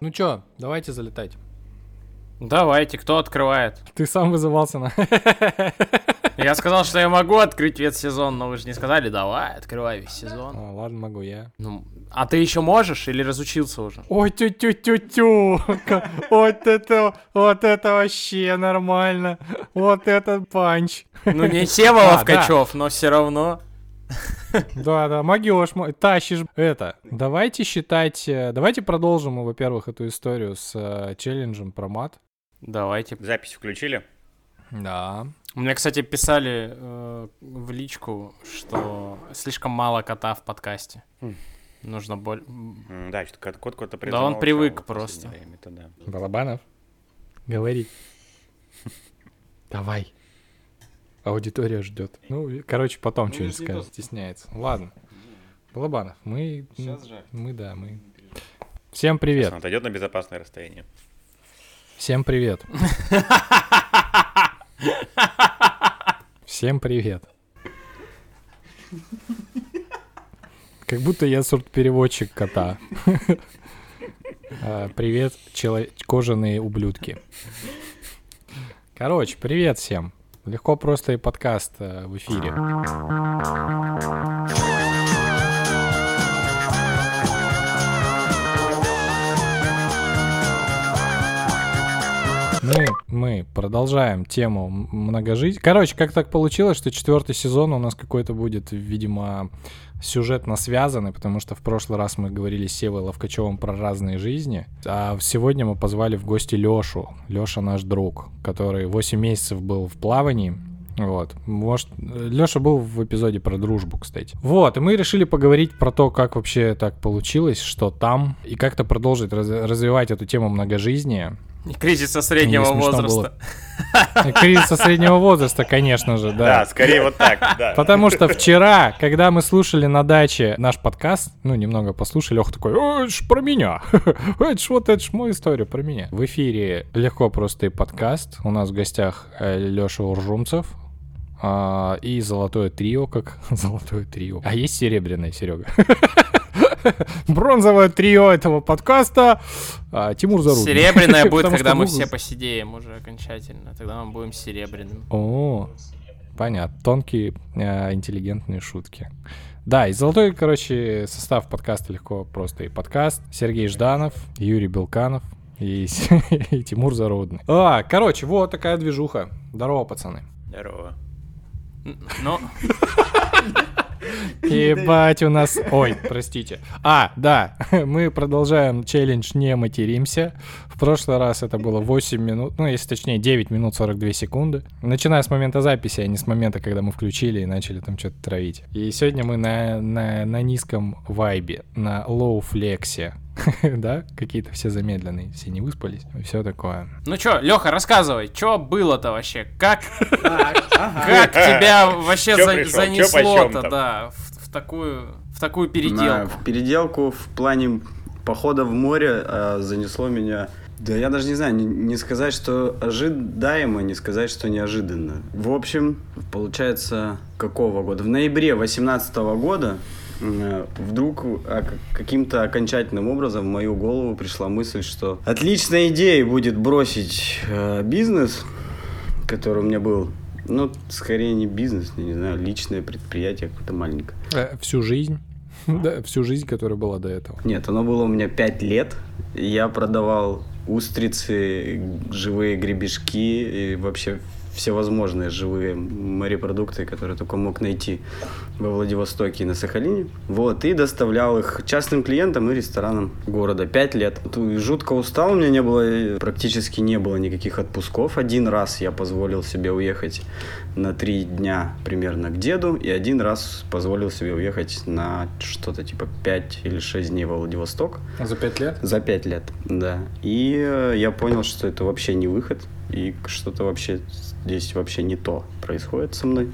Ну чё, давайте залетать. Давайте, кто открывает? Ты сам вызывался на... Я сказал, что я могу открыть весь сезон, но вы же не сказали, давай, открывай весь сезон. А, ладно, могу я. Ну, а ты еще можешь или разучился уже? Ой, тю-тю-тю-тю. Вот это, вот это вообще нормально. Вот это панч. Ну, не Сева А, Ловкачев, но все равно. Да, да, могешь, мо- тащишь. Это, давайте считать, э, давайте продолжим, во-первых, эту историю с э, челленджем про мат. Давайте. Запись включили? Да. Мне, кстати, писали э, в личку, что слишком мало кота в подкасте. Хм. Нужно более... М, Да, что кот кот куда-то Да он привык просто. Это да. Балабанов, говори. Давай. Аудитория ждет. Ну, короче, потом что-нибудь скажет, стесняется. Ладно. Балабанов, мы... Мы, да, мы... Всем привет. Он отойдет на безопасное расстояние. Всем привет. Всем привет. Как будто я сорт-переводчик кота. А, Привет, кожаные ублюдки. Короче, привет всем. Легко просто и подкаст э, в эфире. Мы, мы продолжаем тему многожить. Короче, как так получилось, что четвертый сезон у нас какой-то будет, видимо, сюжетно связанный, потому что в прошлый раз мы говорили с Севой Ловкачевым про разные жизни, а сегодня мы позвали в гости Лешу. Леша наш друг, который 8 месяцев был в плавании. Вот. Может, Леша был в эпизоде про дружбу, кстати. Вот, и мы решили поговорить про то, как вообще так получилось, что там, и как-то продолжить раз- развивать эту тему многожизния. Кризиса среднего возраста. Кризиса среднего возраста, конечно же, Да, да. скорее вот так, да. Потому что вчера, когда мы слушали на даче наш подкаст, ну, немного послушали, Леха такой, «О, это ж про меня. Это ж вот, это ж моя история про меня. В эфире легко просто и подкаст. У нас в гостях Леша Уржумцев, а, и золотое трио, как золотое трио. А есть серебряное, Серега? Бронзовое трио этого подкаста. а, Тимур Зарубин. Серебряная будет, когда мы все посидеем уже окончательно. Тогда мы будем серебряным. О, понятно. Тонкие, э, интеллигентные шутки. Да, и золотой, короче, состав подкаста легко просто и подкаст. Сергей Жданов, Юрий Белканов и, и Тимур Зародный. А, короче, вот такая движуха. Здорово, пацаны. Здорово. Н- Ну, Ебать у нас... Ой, простите. А, да, мы продолжаем челлендж «Не материмся». В прошлый раз это было 8 минут, ну, если точнее, 9 минут 42 секунды. Начиная с момента записи, а не с момента, когда мы включили и начали там что-то травить. И сегодня мы на, на, на низком вайбе, на low флексе. Да, какие-то все замедленные, все не выспались, все такое. ну чё, Леха, рассказывай, чё было-то вообще? Как, как тебя вообще занесло-то, да, в, такую, в такую переделку? в переделку в плане похода в море а, занесло меня. Да я даже не знаю, не, не сказать, что ожидаемо, не сказать, что неожиданно. В общем, получается, какого года? В ноябре 2018 года вдруг а, каким-то окончательным образом в мою голову пришла мысль, что отличной идеей будет бросить э, бизнес, который у меня был. Ну, скорее не бизнес, я не знаю, личное предприятие какое-то маленькое. Э, Всю жизнь. Да, всю жизнь, которая была до этого. Нет, оно было у меня 5 лет. Я продавал устрицы, живые гребешки и вообще всевозможные живые морепродукты, которые только мог найти во Владивостоке и на Сахалине. Вот, и доставлял их частным клиентам и ресторанам города. Пять лет. Жутко устал, у меня не было, практически не было никаких отпусков. Один раз я позволил себе уехать на три дня примерно к деду, и один раз позволил себе уехать на что-то типа 5 или 6 дней во Владивосток. За пять лет? За пять лет, да. И э, я понял, что это вообще не выход, и что-то вообще здесь вообще не то происходит со мной.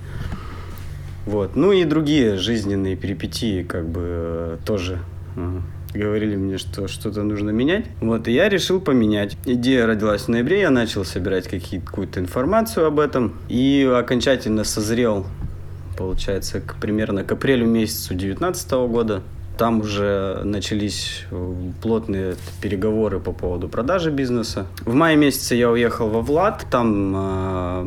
Вот. Ну и другие жизненные перипетии, как бы, э, тоже э, говорили мне, что что-то нужно менять. Вот, и я решил поменять. Идея родилась в ноябре, я начал собирать какую-то информацию об этом, и окончательно созрел, получается, к, примерно к апрелю месяцу 2019 года Там уже начались э, плотные переговоры по поводу продажи бизнеса. В мае месяце я уехал во Влад, там э,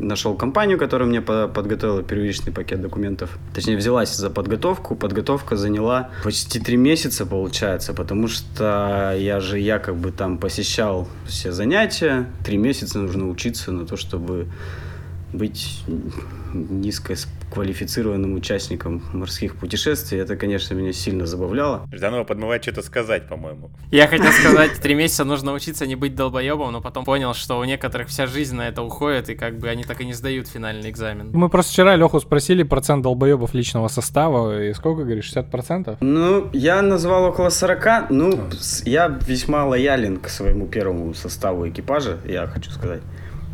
нашел компанию, которая мне по подготовила первичный пакет документов. Точнее, взялась за подготовку. Подготовка заняла почти три месяца, получается, потому что я же я как бы там посещал все занятия. Три месяца нужно учиться на то, чтобы быть низкоквалифицированным участником морских путешествий, это, конечно, меня сильно забавляло. Жданова подмывает что-то сказать, по-моему. Я хотел сказать, три месяца нужно учиться не быть долбоебом, но потом понял, что у некоторых вся жизнь на это уходит, и как бы они так и не сдают финальный экзамен. Мы просто вчера Леху спросили процент долбоебов личного состава, и сколько, говоришь, 60%? Ну, я назвал около 40, ну, я весьма лоялен к своему первому составу экипажа, я хочу сказать.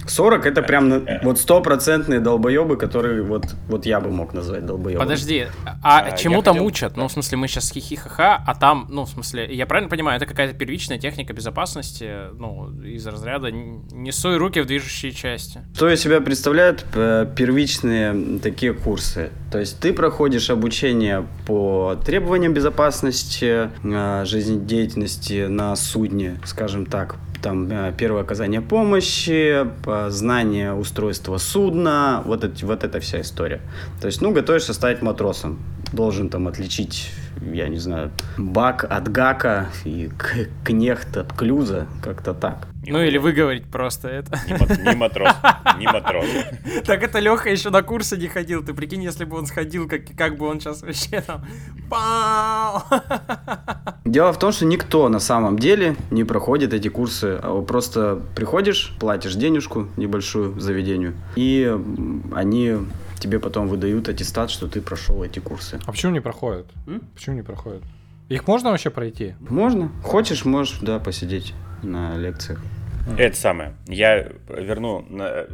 40 это прям вот стопроцентные долбоебы, которые вот, вот я бы мог назвать долбоебами. Подожди, а, А, чему там хотел- учат? Ну, в смысле, мы сейчас хихихаха, а там, ну, в смысле, я правильно понимаю, это какая-то первичная техника безопасности, ну, из разряда «Н- не суй руки в движущие части. Что из себя представляют э, первичные такие курсы? То есть ты проходишь обучение по требованиям безопасности, э, жизнедеятельности на судне, скажем так, там э, первое оказание помощи, э, знание устройства судна, вот, эти, вот эта вся история. То есть, ну, готовишься стать матросом. Должен там отличить, я не знаю, бак от гака и кнехт от клюза, как-то так. Ну, или выговорить просто это. Не, мат- не матрос, не матрос. Так это Леха еще на курсы не ходил. Ты прикинь, если бы он сходил, как, как бы он сейчас вообще там... Пау! Дело в том, что никто на самом деле не проходит эти курсы. А Просто приходишь, платишь денежку небольшую заведению, и они тебе потом выдают аттестат, что ты прошел эти курсы. А почему не проходят? М? Почему не проходят? Их можно вообще пройти? Можно? Хочешь, можешь, да, посидеть на лекциях. Это самое. Я верну,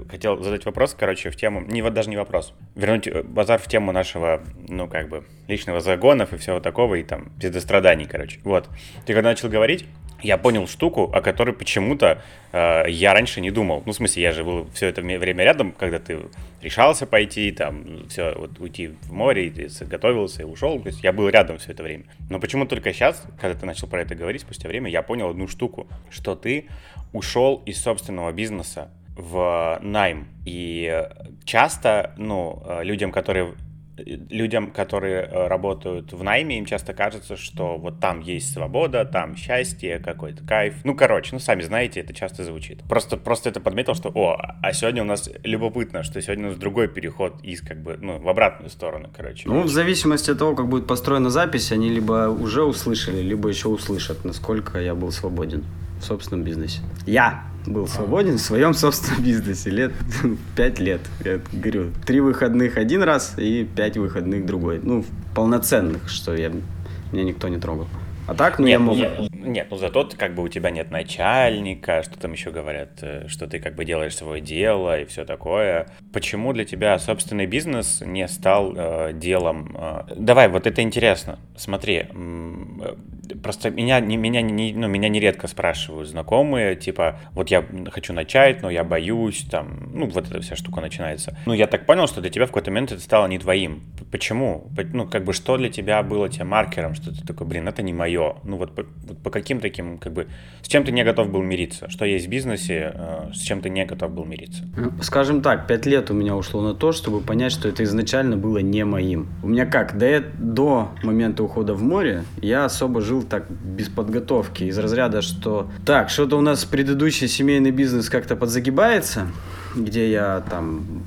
хотел задать вопрос, короче, в тему, не вот даже не вопрос, вернуть э, базар в тему нашего, ну, как бы, личного загонов и всего такого, и там, пиздостраданий, короче. Вот. Ты когда начал говорить, я понял штуку, о которой почему-то э, я раньше не думал. Ну, в смысле, я же был все это время рядом, когда ты решался пойти, там, все, вот уйти в море, и ты готовился и ушел. То есть я был рядом все это время. Но почему только сейчас, когда ты начал про это говорить, спустя время, я понял одну штуку, что ты ушел из собственного бизнеса в найм. И э, часто, ну, э, людям, которые людям, которые э, работают в найме, им часто кажется, что вот там есть свобода, там счастье, какой-то кайф. Ну, короче, ну, сами знаете, это часто звучит. Просто, просто это подметил, что, о, а сегодня у нас любопытно, что сегодня у нас другой переход из, как бы, ну, в обратную сторону, короче. Ну, в зависимости от того, как будет построена запись, они либо уже услышали, либо еще услышат, насколько я был свободен в собственном бизнесе. Я был свободен в своем собственном бизнесе лет пять лет. Я говорю, три выходных один раз и пять выходных другой. Ну, полноценных, что я меня никто не трогал. А так, ну, я Нет, мог... нет, нет, ну зато ты, как бы у тебя нет начальника, что там еще говорят, э, что ты как бы делаешь свое дело и все такое. Почему для тебя собственный бизнес не стал э, делом? э, Давай, вот это интересно. Смотри, э, просто меня, не, меня, не, ну, меня нередко спрашивают знакомые, типа, вот я хочу начать, но я боюсь, там, ну, вот эта вся штука начинается. Ну, я так понял, что для тебя в какой-то момент это стало не твоим. Почему? Ну, как бы, что для тебя было тем маркером, что ты такой, блин, это не мое. Ну, вот по, вот по каким таким, как бы, с чем ты не готов был мириться? Что есть в бизнесе, э, с чем ты не готов был мириться? Ну, Скажем так, пять лет у меня ушло на то, чтобы понять, что это изначально было не моим. У меня как, до, до момента ухода в море я особо жил так без подготовки, из разряда, что так, что-то у нас предыдущий семейный бизнес как-то подзагибается, где я там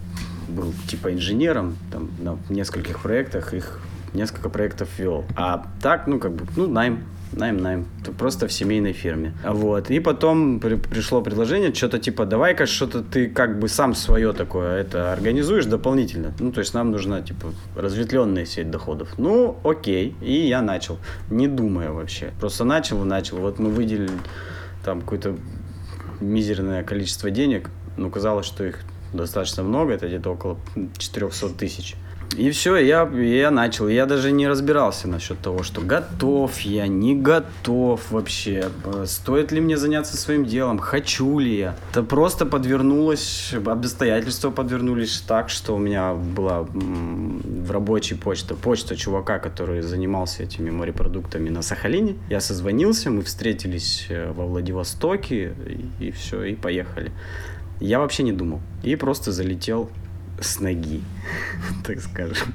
был типа инженером, там на нескольких проектах, их несколько проектов вел. А так, ну как бы, ну найм, найм, найм. Т- Просто в семейной фирме. Вот. И потом при- пришло предложение, что-то типа, давай-ка что-то ты как бы сам свое такое это организуешь дополнительно. Ну, то есть нам нужна, типа, разветвленная сеть доходов. Ну, окей. И я начал, не думая вообще. Просто начал начал. Вот мы выделили там какое-то мизерное количество денег, но казалось, что их достаточно много, это где-то около 400 тысяч. И все, я, я начал. Я даже не разбирался насчет того, что готов я, не готов вообще. Стоит ли мне заняться своим делом, хочу ли я. Это просто подвернулось, обстоятельства подвернулись так, что у меня была в рабочей почта, почта чувака, который занимался этими морепродуктами на Сахалине. Я созвонился, мы встретились э, во Владивостоке и, и все, и поехали. Я вообще не думал. И просто залетел с ноги, так скажем.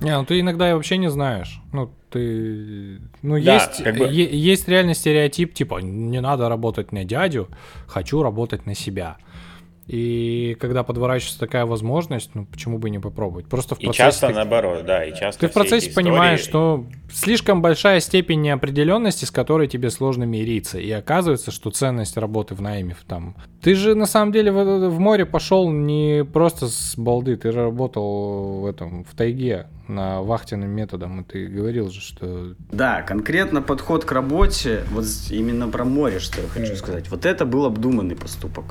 Не, ну ты иногда вообще не знаешь. Ну, ты... Ну, да, есть, как бы... есть реальный стереотип, типа, не надо работать на дядю, хочу работать на себя. И когда подворачивается такая возможность, ну почему бы не попробовать? Просто в процессе... И часто наоборот, да, и часто Ты в процессе понимаешь, что слишком большая степень неопределенности, с которой тебе сложно мириться. И оказывается, что ценность работы в найме там... Ты же на самом деле в, в море пошел не просто с балды, ты работал в этом, в тайге на вахтенным методом, и ты говорил же, что... Да, конкретно подход к работе, вот именно про море, что я хочу сказать. Вот это был обдуманный поступок.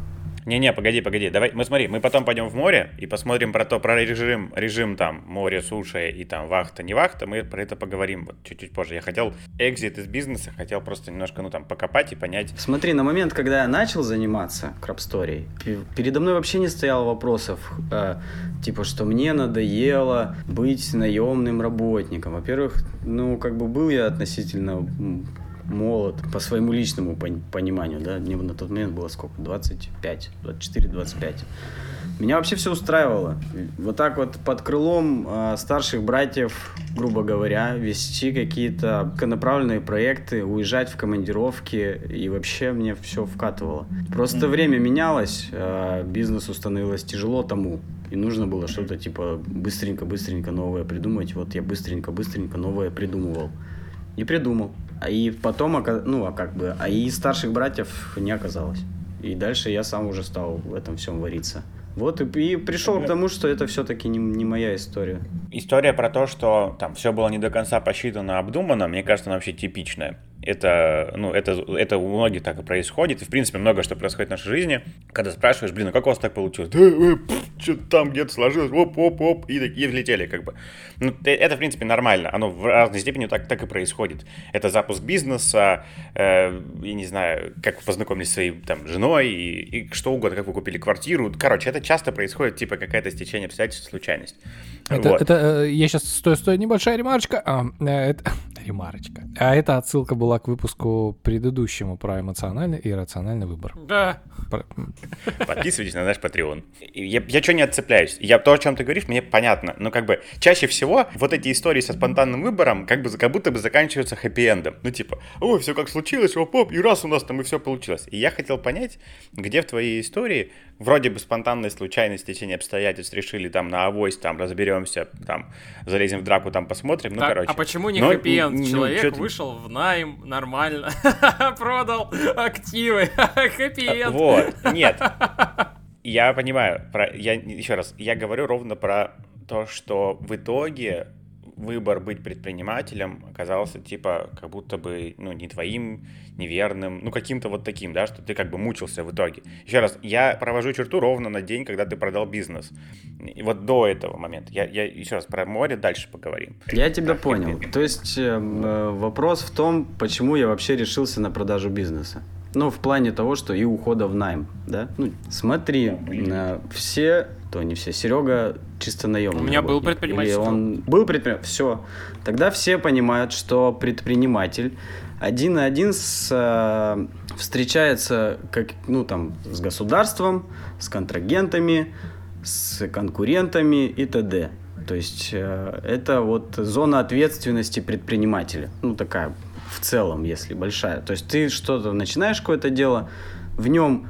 Не-не, погоди, погоди. Давай, мы смотри, мы потом пойдем в море и посмотрим про то, про режим, режим там море, суша и там вахта, не вахта. Мы про это поговорим вот чуть-чуть позже. Я хотел экзит из бизнеса, хотел просто немножко, ну там, покопать и понять. Смотри, на момент, когда я начал заниматься крабсторией, передо мной вообще не стояло вопросов, э, типа, что мне надоело быть наемным работником. Во-первых, ну, как бы был я относительно молод, по своему личному пониманию, да, мне на тот момент было сколько, 25, 24-25. Меня вообще все устраивало. Вот так вот под крылом э, старших братьев, грубо говоря, вести какие-то направленные проекты, уезжать в командировки, и вообще мне все вкатывало. Просто время менялось, э, бизнесу становилось тяжело тому, и нужно было что-то типа быстренько-быстренько новое придумать. Вот я быстренько-быстренько новое придумывал. И придумал. А и потом, ну, а как бы, а и старших братьев не оказалось. И дальше я сам уже стал в этом всем вариться. Вот и, и пришел к тому, что это все-таки не, не моя история. История про то, что там все было не до конца посчитано, обдумано, мне кажется, она вообще типичная. Это, ну, это, это у многих так и происходит. И, в принципе, много что происходит в нашей жизни. Когда спрашиваешь, блин, а как у вас так получилось? Да, э, что-то там где-то сложилось, оп-оп-оп, и, и влетели, как бы. Ну, это, в принципе, нормально. Оно в разной степени так, так и происходит. Это запуск бизнеса, э, я не знаю, как вы познакомились с своей там, женой, и, и что угодно, как вы купили квартиру. Короче, это часто происходит, типа, какая-то стечение обстоятельств, случайность. Это, вот. это э, я сейчас, стой, стой, небольшая ремарочка. А, э, это, ремарочка. А эта отсылка была к выпуску предыдущему про эмоциональный и рациональный выбор. Да. Подписывайтесь на наш Patreon. Я, я что не отцепляюсь? Я то, о чем ты говоришь, мне понятно. Но как бы чаще всего вот эти истории со спонтанным выбором как бы как будто бы заканчиваются хэппи-эндом. Ну типа, ой, все как случилось, оп-оп, и раз у нас там и все получилось. И я хотел понять, где в твоей истории вроде бы спонтанной случайность течение обстоятельств решили там на авось, там разберемся, там залезем в драку, там посмотрим, ну так, короче. А почему не хэппи-энд? Ну, Человек ну, вышел в найм, нормально, продал активы, хэппи-энд. Вот, нет. Я понимаю, про, я еще раз, я говорю ровно про то, что в итоге выбор быть предпринимателем оказался типа как будто бы ну не твоим неверным ну каким-то вот таким да что ты как бы мучился в итоге. Еще раз я провожу черту ровно на день когда ты продал бизнес. И вот до этого момента. Я, я еще раз про море дальше поговорим. Я тебя как понял. То есть эм, э, вопрос в том почему я вообще решился на продажу бизнеса. Ну, в плане того, что и ухода в найм, да? Ну, смотри, э, все то не все. Серега чисто наемный. У меня работник. был предприниматель. он был предприниматель. Все. Тогда все понимают, что предприниматель один на один с, э, встречается как, ну, там, с государством, с контрагентами, с конкурентами и т.д. То есть э, это вот зона ответственности предпринимателя. Ну, такая в целом, если большая. То есть ты что-то начинаешь какое-то дело, в нем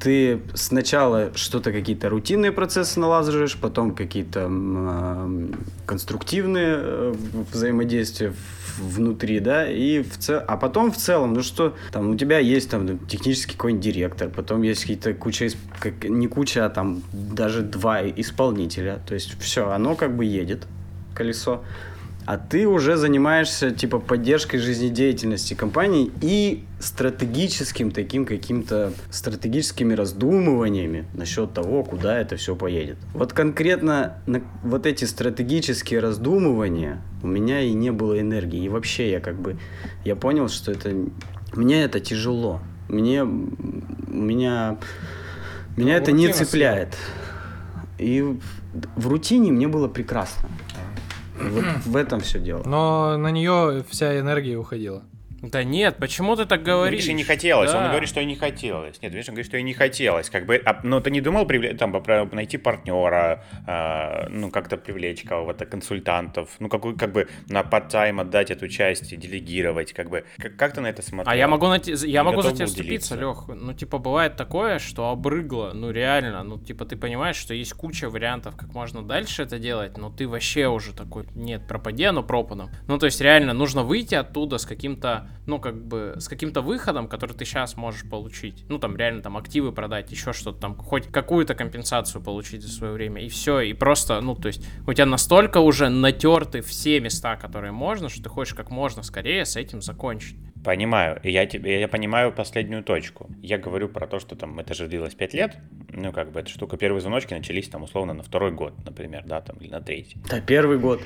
ты сначала что-то какие-то рутинные процессы налаживаешь, потом какие-то э, конструктивные э, взаимодействия внутри, да, и в цел... а потом в целом, ну что, там у тебя есть там технический какой-нибудь директор, потом есть какие-то куча, как, не куча, а там даже два исполнителя, то есть все, оно как бы едет, колесо. А ты уже занимаешься типа поддержкой жизнедеятельности компании и стратегическим таким каким-то стратегическими раздумываниями насчет того, куда это все поедет. Вот конкретно на вот эти стратегические раздумывания у меня и не было энергии. И вообще я как бы, я понял, что это, мне это тяжело. Мне, меня, меня Ну, это не цепляет. И в, в рутине мне было прекрасно. Вот в этом все дело. Но на нее вся энергия уходила. Да нет, почему ты так Ну, говоришь? Видишь, и не хотелось. Он Да. говорит, что и не хотелось. Нет, видишь, он говорит, что и не хотелось. Как бы, а, ну, ты не думал привле- там, найти партнера, а, ну, как-то привлечь кого-то, консультантов, ну, какой, как бы на part-time отдать эту часть, делегировать, как бы. Как, как ты на это смотрел? А я могу найти, я могу за тебя вступиться. Лех. Ну, типа, бывает такое, что обрыгло, ну, реально. Ну, типа, ты понимаешь, что есть куча вариантов, как можно дальше это делать, но ты вообще уже такой, нет, пропади оно пропадом. Ну, то есть, реально, нужно выйти оттуда с каким-то, ну, как бы, с каким-то выходом, который ты сейчас можешь получить. Ну, там, реально, там, активы продать, еще что-то там, хоть какую-то компенсацию получить за свое время, и все, и просто, ну, то есть, у тебя настолько уже натерты все места, которые можно, что ты хочешь как можно скорее с этим закончить. Понимаю. И я, тебе, я понимаю последнюю точку. Я говорю про то, что там это же длилось 5 лет. Ну, как бы, эта штука, первые звоночки начались там условно на второй год, например, да, там, или на третий. Да, первый год.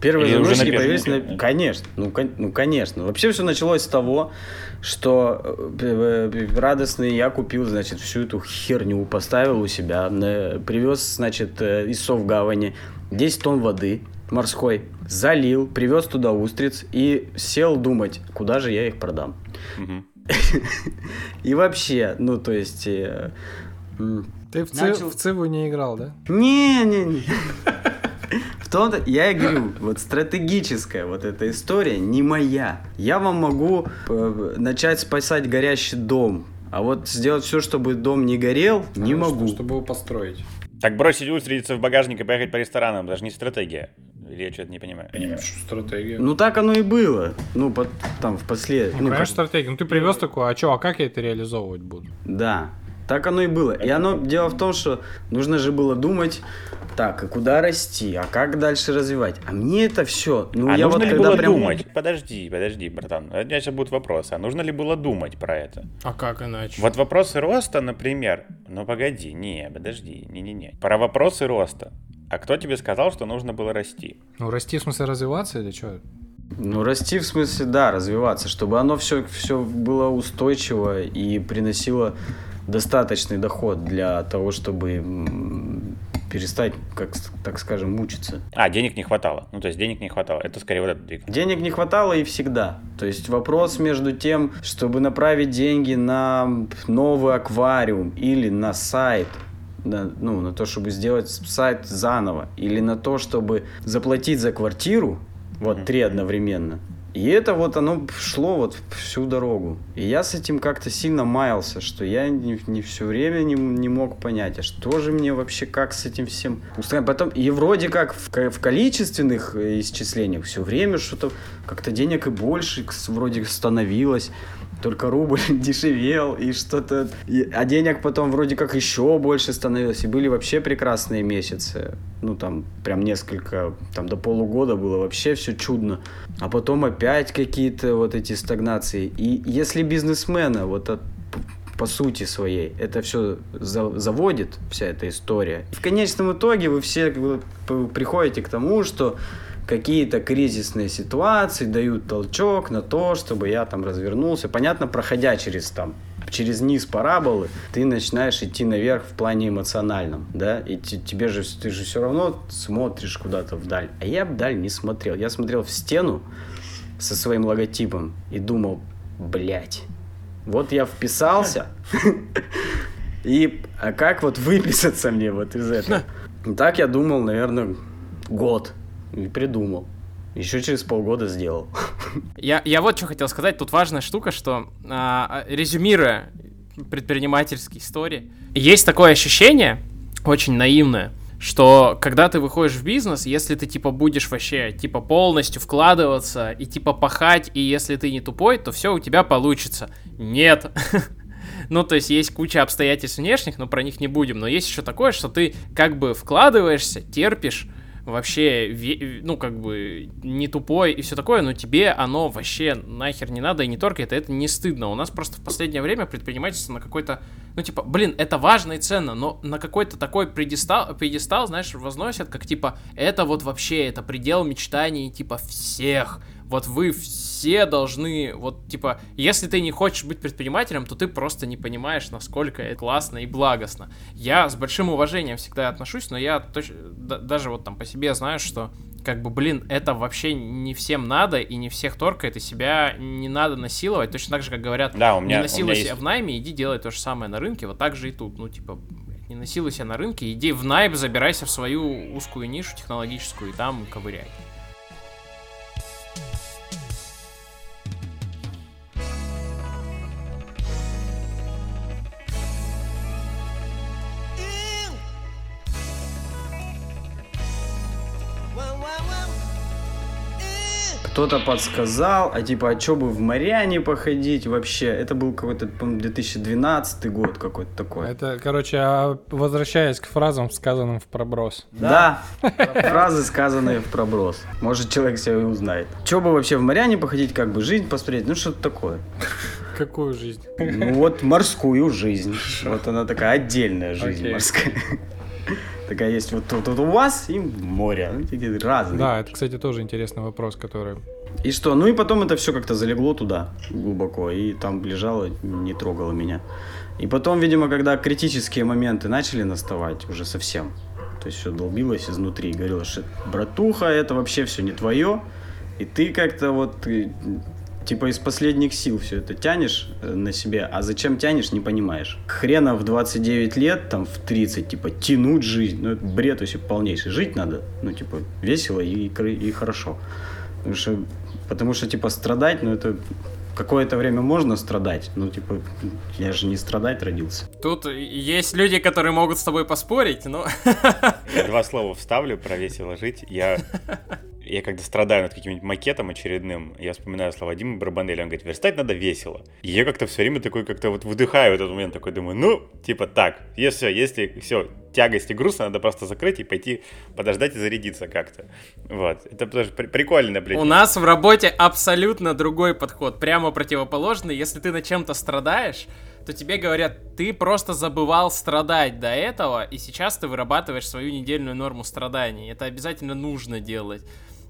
Первые Или уже звоночки на первом появились, на- да? конечно, ну, кон- ну конечно. Вообще все началось с того, что э, э, радостный я купил, значит, всю эту херню, поставил у себя, э, привез, значит, э, из Совгавани 10 тонн воды морской, залил, привез туда устриц и сел думать, куда же я их продам. И вообще, ну, то есть... э, Ты в, Начал- в Циву не играл, да? Не-не-не. Том-то, я и говорю, вот стратегическая вот эта история не моя. Я вам могу э, начать спасать горящий дом, а вот сделать все, чтобы дом не горел, не А, могу. что- Чтобы его построить. Так бросить устрицу в багажник и поехать по ресторанам, даже не стратегия. Или я что-то не понимаю. Стратегия. Ну так оно и было. Ну, под, там в послед... Ну, ну, конечно, как- стратегия. Ну, ты привез такую, а что, а как я это реализовывать буду? Да, так оно и было. И оно, дело в том, что нужно же было думать, так, а куда расти, а как дальше развивать. А мне это все, ну а я нужно вот ли когда было прям... думать? Подожди, подожди, братан. У меня сейчас будут вопросы. А нужно ли было думать про это? А как иначе? Вот вопросы роста, например. Ну погоди, не, подожди, не-не-не. Про вопросы роста. А кто тебе сказал, что нужно было расти? Ну, расти в смысле развиваться или что? Ну, расти в смысле, да, развиваться, чтобы оно все, все было устойчиво и приносило достаточный доход для того, чтобы перестать, как, так скажем, мучиться. А, денег не хватало. Ну, то есть денег не хватало. Это скорее вот этот двигатель. Денег не хватало и всегда. То есть вопрос между тем, чтобы направить деньги на новый аквариум или на сайт, на, ну, на то, чтобы сделать сайт заново, или на то, чтобы заплатить за квартиру, вот три одновременно. И это вот оно шло вот всю дорогу. И я с этим как-то сильно маялся, что я не, не все время не, не мог понять, а что же мне вообще, как с этим всем устраивать. Потом, и вроде как в, в количественных э, исчислениях все время что-то как-то денег и больше вроде становилось. Только рубль дешевел и что-то... и- А денег потом вроде как еще больше становилось. И были вообще прекрасные месяцы. Ну, там, прям несколько... Там до полугода было вообще все чудно. А потом опять какие-то вот эти стагнации. И если бизнесмена вот от по сути своей это все заводит, вся эта история. В конечном итоге вы все приходите к тому, что какие-то кризисные ситуации дают толчок на то, чтобы я там развернулся. Понятно, проходя через там через низ параболы, ты начинаешь идти наверх в плане эмоциональном, да, и те- тебе же, ты же все равно смотришь куда-то вдаль. А я вдаль не смотрел. Я смотрел в стену со своим логотипом и думал, блядь, вот я вписался, и а как вот выписаться мне вот из этого? Так я думал, наверное, год. И придумал. Еще через полгода сделал. Я, я вот что хотел сказать. Тут важная штука, что а, резюмируя предпринимательские истории, есть такое ощущение, очень наивное, что когда ты выходишь в бизнес, если ты типа будешь вообще типа полностью вкладываться и типа пахать, и если ты не тупой, то все у тебя получится. Нет. Ну, то есть есть куча обстоятельств внешних, но про них не будем. Но есть еще такое, что ты как бы вкладываешься, терпишь, вообще, ну, как бы, не тупой и все такое, но тебе оно вообще нахер не надо и не торкает, это не стыдно. У нас просто в последнее время предпринимательство на какой-то, ну, типа, блин, это важно и ценно, но на какой-то такой предистал, предистал, знаешь, возносят, как, типа, это вот вообще, это предел мечтаний, типа, всех. Вот вы все должны, вот, типа, если ты не хочешь быть предпринимателем, то ты просто не понимаешь, насколько это классно и благостно. Я с большим уважением всегда отношусь, но я точно, даже вот там по себе знаю, что как бы, блин, это вообще не всем надо, и не всех торкает, и себя не надо насиловать. Точно так же, как говорят, да, у меня, не насилуйся есть... в найме, иди делай то же самое на рынке, вот так же и тут. Ну, типа, не насилуйся на рынке, иди в найм, забирайся в свою узкую нишу технологическую и там ковыряй. Кто-то подсказал, а типа, а что бы в моряне походить вообще? Это был какой-то, по-моему, 2012 год какой-то такой. Это, короче, а возвращаясь к фразам, сказанным в проброс. Да, фразы, сказанные в проброс. Может, человек себя и узнает. Что бы вообще в моряне походить, как бы жизнь посмотреть, ну что-то такое. Какую жизнь? Ну вот морскую жизнь. Вот она такая отдельная жизнь морская. Такая есть вот тут вот у вас и море. Ну, такие разные. Да, это, кстати, тоже интересный вопрос, который... И что? Ну и потом это все как-то залегло туда глубоко, и там лежало, не трогало меня. И потом, видимо, когда критические моменты начали наставать уже совсем, то есть все долбилось изнутри, говорилось, что братуха, это вообще все не твое, и ты как-то вот типа из последних сил все это тянешь э, на себе, а зачем тянешь, не понимаешь. Хрена в 29 лет, там в 30, типа, тянуть жизнь, ну это бред вообще полнейший. Жить надо, ну типа, весело и, и хорошо. Потому что, потому что, типа, страдать, ну это какое-то время можно страдать, ну, типа, я же не страдать родился. Тут есть люди, которые могут с тобой поспорить, но... Я два слова вставлю про весело жить. Я я когда страдаю над каким-нибудь макетом очередным, я вспоминаю слова Димы Барбанеля, он говорит, верстать надо весело. И я как-то все время такой как-то вот выдыхаю в этот момент, такой думаю, ну, типа так, если все, если все, тягость и грустно, надо просто закрыть и пойти подождать и зарядиться как-то. Вот, это тоже при- прикольно, блин. У нас в работе абсолютно другой подход, прямо противоположный. Если ты на чем-то страдаешь, то тебе говорят, ты просто забывал страдать до этого, и сейчас ты вырабатываешь свою недельную норму страданий. Это обязательно нужно делать.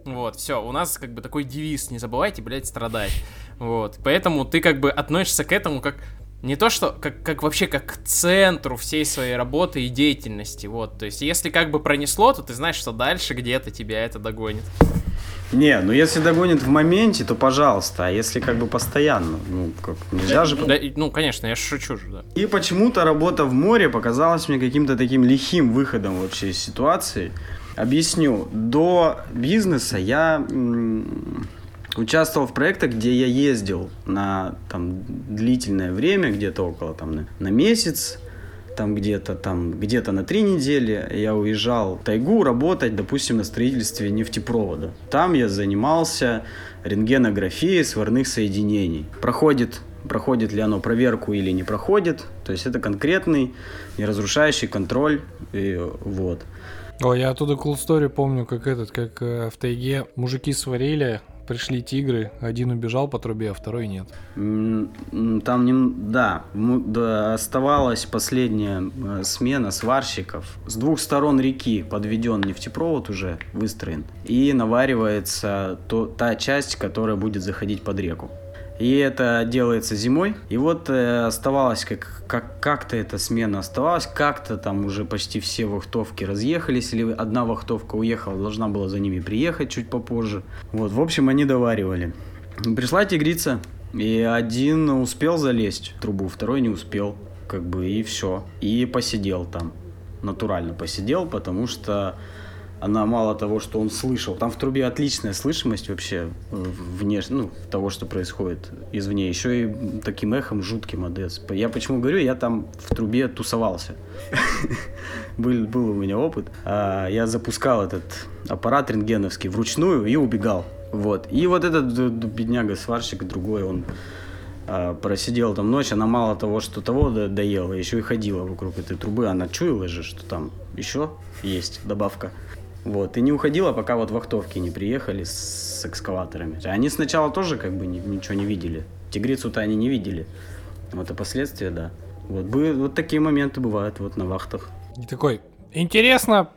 Вот, все, у нас как бы такой девиз, не забывайте, блядь, страдать. Вот, поэтому ты как бы относишься к этому как не то что, как, как вообще как к центру всей своей работы и деятельности, вот, то есть если как бы пронесло, то ты знаешь, что дальше где-то тебя это догонит. Не, ну если догонит в моменте, то пожалуйста, а если как бы постоянно, ну как нельзя же... Да, ну конечно, я шучу же, да. И почему-то работа в море показалась мне каким-то таким лихим выходом вообще из ситуации, Объясню. До бизнеса я участвовал в проектах, где я ездил на там, длительное время, где-то около там, на, на месяц, там где-то там где-то на три недели я уезжал в тайгу работать, допустим, на строительстве нефтепровода. Там я занимался рентгенографией сварных соединений. Проходит проходит ли оно проверку или не проходит. То есть это конкретный неразрушающий контроль. И, вот. О, я оттуда cool story помню, как этот, как э, в тайге мужики сварили, пришли тигры, один убежал по трубе, а второй нет. Там, не, да, да, оставалась последняя э, смена сварщиков. С двух сторон реки подведен нефтепровод уже выстроен, и наваривается то, та часть, которая будет заходить под реку. И это делается зимой. И вот э, оставалось, как, как, как-то эта смена оставалась, как-то там уже почти все вахтовки разъехались, или одна вахтовка уехала, должна была за ними приехать чуть попозже. Вот, в общем, они доваривали. Пришла тигрица, и один успел залезть в трубу, второй не успел, как бы, и все. И посидел там, натурально посидел, потому что она мало того, что он слышал, там в трубе отличная слышимость вообще внешне, ну, того, что происходит извне, еще и таким эхом жутким АДС. Я почему говорю, я там в трубе тусовался. был, был у меня опыт. А, я запускал этот аппарат рентгеновский вручную и убегал. Вот. И вот этот бедняга-сварщик, другой, он а, просидел там ночь, она мало того, что того доела, еще и ходила вокруг этой трубы, она чуяла же, что там еще есть добавка. Вот, и не уходила, пока вот вахтовки не приехали с экскаваторами. Они сначала тоже как бы ни- ничего не видели. Тигрицу-то они не видели. Вот, а последствия, да. Вот, бы- вот такие моменты бывают вот на вахтах. И такой, интересно,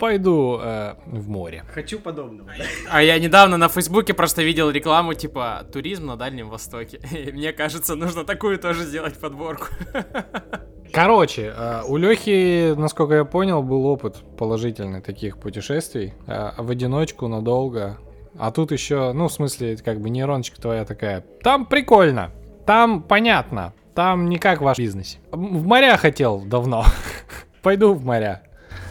пойду э, в море. Хочу подобного. А я недавно на Фейсбуке просто видел рекламу типа туризм на Дальнем Востоке. И мне кажется, нужно такую тоже сделать подборку. Короче, э, у Лехи, насколько я понял, был опыт положительный таких путешествий. э, В одиночку, надолго. А тут еще, ну, в смысле, как бы нейроночка твоя такая. Там прикольно, там понятно, там не как в вашем бизнесе. М, В моря хотел давно. Пойду в моря.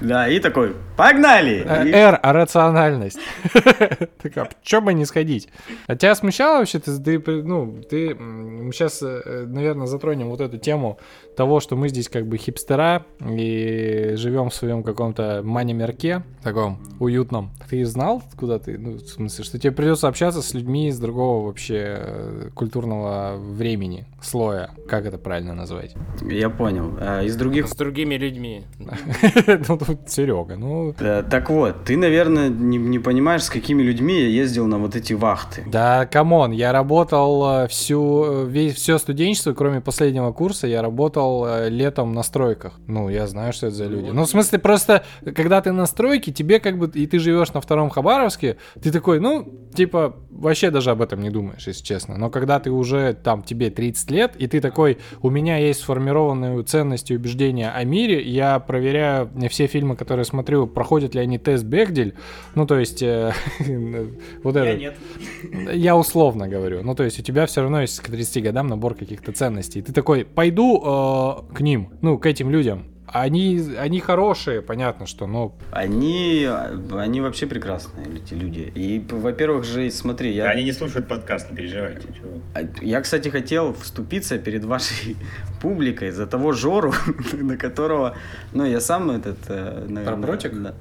Да, и такой, погнали! Э, Р, а рациональность. Такая, чё бы не сходить? А тебя смущало вообще, ты, ну, ты, мы сейчас, наверное, затронем вот эту тему того, что мы здесь как бы хипстера и живем в своем каком-то мане-мерке, таком уютном. Ты знал, куда ты, ну, в смысле, что тебе придется общаться с людьми из другого вообще э, культурного времени, слоя, как это правильно назвать? Я понял. А, Из других С другими людьми. Ну, тут Серега, ну, Э, Так вот, ты, наверное, не, не понимаешь, с какими людьми я ездил на вот эти вахты. Да, come on, я работал э, всю, э, весь, все студенчество, кроме последнего курса, я работал летом на стройках. Ну, я знаю, что это за люди. Ну, в смысле, просто, когда ты на стройке, тебе как бы, и ты живешь на втором Хабаровске, ты такой, ну, типа, вообще даже об этом не думаешь, если честно. Но когда ты уже, там, тебе 30 лет, и ты такой, у меня есть сформированные ценности и убеждения о мире, я проверяю все фильмы, которые смотрю, проходят ли они тест Бехдель, ну, то есть, э, вот это. Я условно говорю. Ну, то есть у тебя все равно есть к 30 годам набор каких-то ценностей. Ты такой, пойду э, к ним, ну, к этим людям. Они, они хорошие, понятно, что, ну, Они, они вообще прекрасные эти люди. И, во-первых же, смотри, я... Они не слушают подкаст, не переживайте. чего. А, Я, кстати, хотел вступиться перед вашей публикой за того Жору, на которого, ну, я сам этот... э, наверное, Про прутик? да.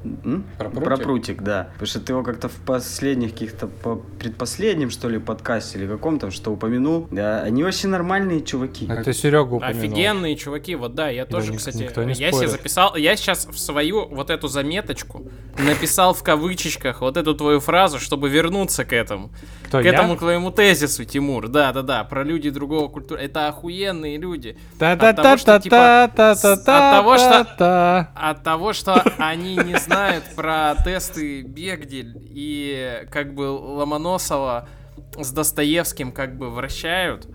Про прутик? Про прутик, да. Потому что ты его как-то в последних каких-то, по предпоследнем, что ли, подкасте или каком там, что упомянул. Да, они вообще нормальные чуваки. это Серега упомянул. Офигенные чуваки, вот да, я тоже, ник- кстати, никто не я себе записал, я сейчас в свою вот эту заметочку написал в кавычечках вот эту твою фразу, чтобы вернуться к этому. Кто, к я? этому твоему тезису, Тимур. Да, да, да, про люди другого культуры. Это охуенные люди. От того, что, типа, от того, что-. От того, что они не знают про тесты Бегдель и как бы Ломоносова с Достоевским как бы вращают,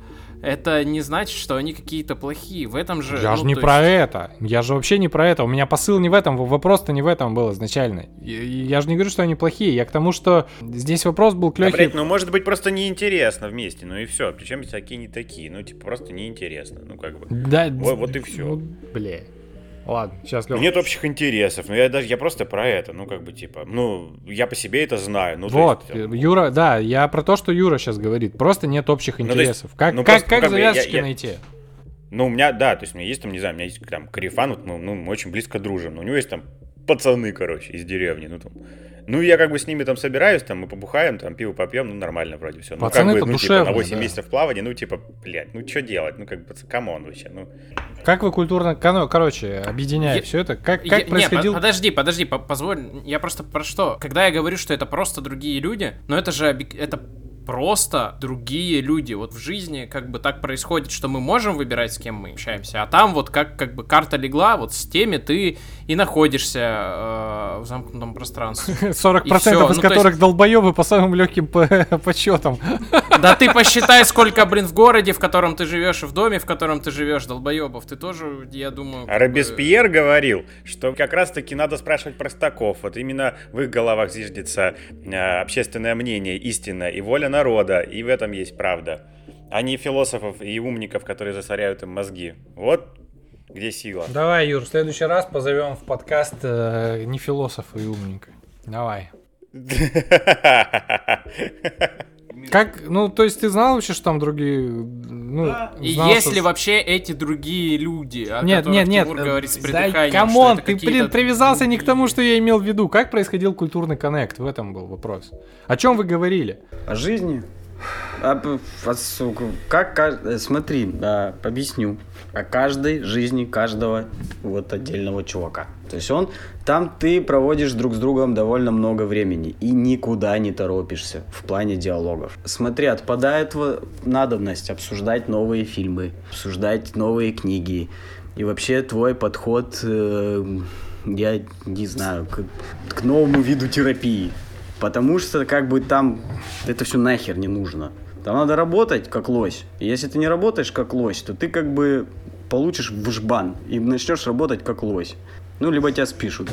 это не значит, что они какие-то плохие. В этом же... Я ну, же не про есть- это. Я же вообще не про это. У меня посыл не в этом. Вопрос-то не в этом был изначально. Я, я же не говорю, что они плохие. Я к тому, что здесь вопрос был к Да, Лехе. блядь, ну может быть просто неинтересно вместе, ну и все. Причем всякие не такие, ну типа просто неинтересно, ну как бы. Да, Вот- вот и всё. Ну, бля. Ладно, сейчас Ну, Леха. нет общих интересов, ну я даже, я просто про это, ну как бы типа, ну я по себе это знаю, ну Вот, есть, там, Юра, да, я про то, что Юра сейчас говорит. Просто нет общих Ну, интересов. как ну, как, просто, как ну, как я- завязочки я- найти? Ну, у меня, да, то есть у меня есть там, не знаю, у меня есть там Карифан, вот, ну, ну, мы очень близко дружим, но у него есть там пацаны, короче, из деревни, ну там. Ну, я как бы с ними там собираюсь, там, мы побухаем, там, пиво попьем, ну, нормально вроде все. Ну, как Пацаны-то бы, ну, типа, душевные, на 8 да. месяцев плавания, ну, типа, блядь, ну, что делать? Ну, как бы, камон вообще, ну. Как вы культурно... кор- Короче, объединяя Я- все это, как, Я- как не, происходил... по- подожди, подожди, по- позволь. Я просто про что? Когда я говорю, что это просто другие люди, но это же это просто другие люди. Вот в жизни как бы так происходит, что мы можем выбирать, с кем мы общаемся, а там вот как, как бы карта легла, вот с теми ты и находишься э, в замкнутом пространстве. 40% и всё. из Ну, то есть- которых долбоебы по самым легким подсчетам. Да ты посчитай, сколько, блин, в городе, в котором ты живешь, и в доме, в котором ты живешь, долбоебов. Ты тоже, я думаю... Бы- Робеспьер говорил, что как раз-таки надо спрашивать простаков. Вот именно в их головах зиждется э, общественное мнение, истина и воля народа. И в этом есть правда. А не философов и умников, которые засоряют им мозги. Вот где сила. Давай, Юр, в следующий раз позовем в подкаст э, не философа и умника. Давай. Как, ну, то есть ты знал вообще, что там другие, ну, И знал, если что- вообще эти другие люди, о Нет, которых нет, нет, Тимур э, говорит с да, придыханием, камон, что это ты, блин, привязался не к тому, другие. что я имел в виду. Как происходил культурный коннект? В этом был вопрос. О чем вы говорили? О жизни? А, а, сука, как, ка- э, смотри, а, объясню. О каждой жизни каждого вот отдельного чувака. То есть он, там ты проводишь друг с другом довольно много времени и никуда не торопишься в плане диалогов. Смотри, отпадает надобность обсуждать новые фильмы, обсуждать новые книги. И вообще твой подход, э, я не знаю, к, к новому виду терапии. Потому что как бы там это все нахер не нужно. Там надо работать как лось. И если ты не работаешь как лось, то ты как бы получишь в жбан и начнешь работать как лось. Ну, либо тебя спишут.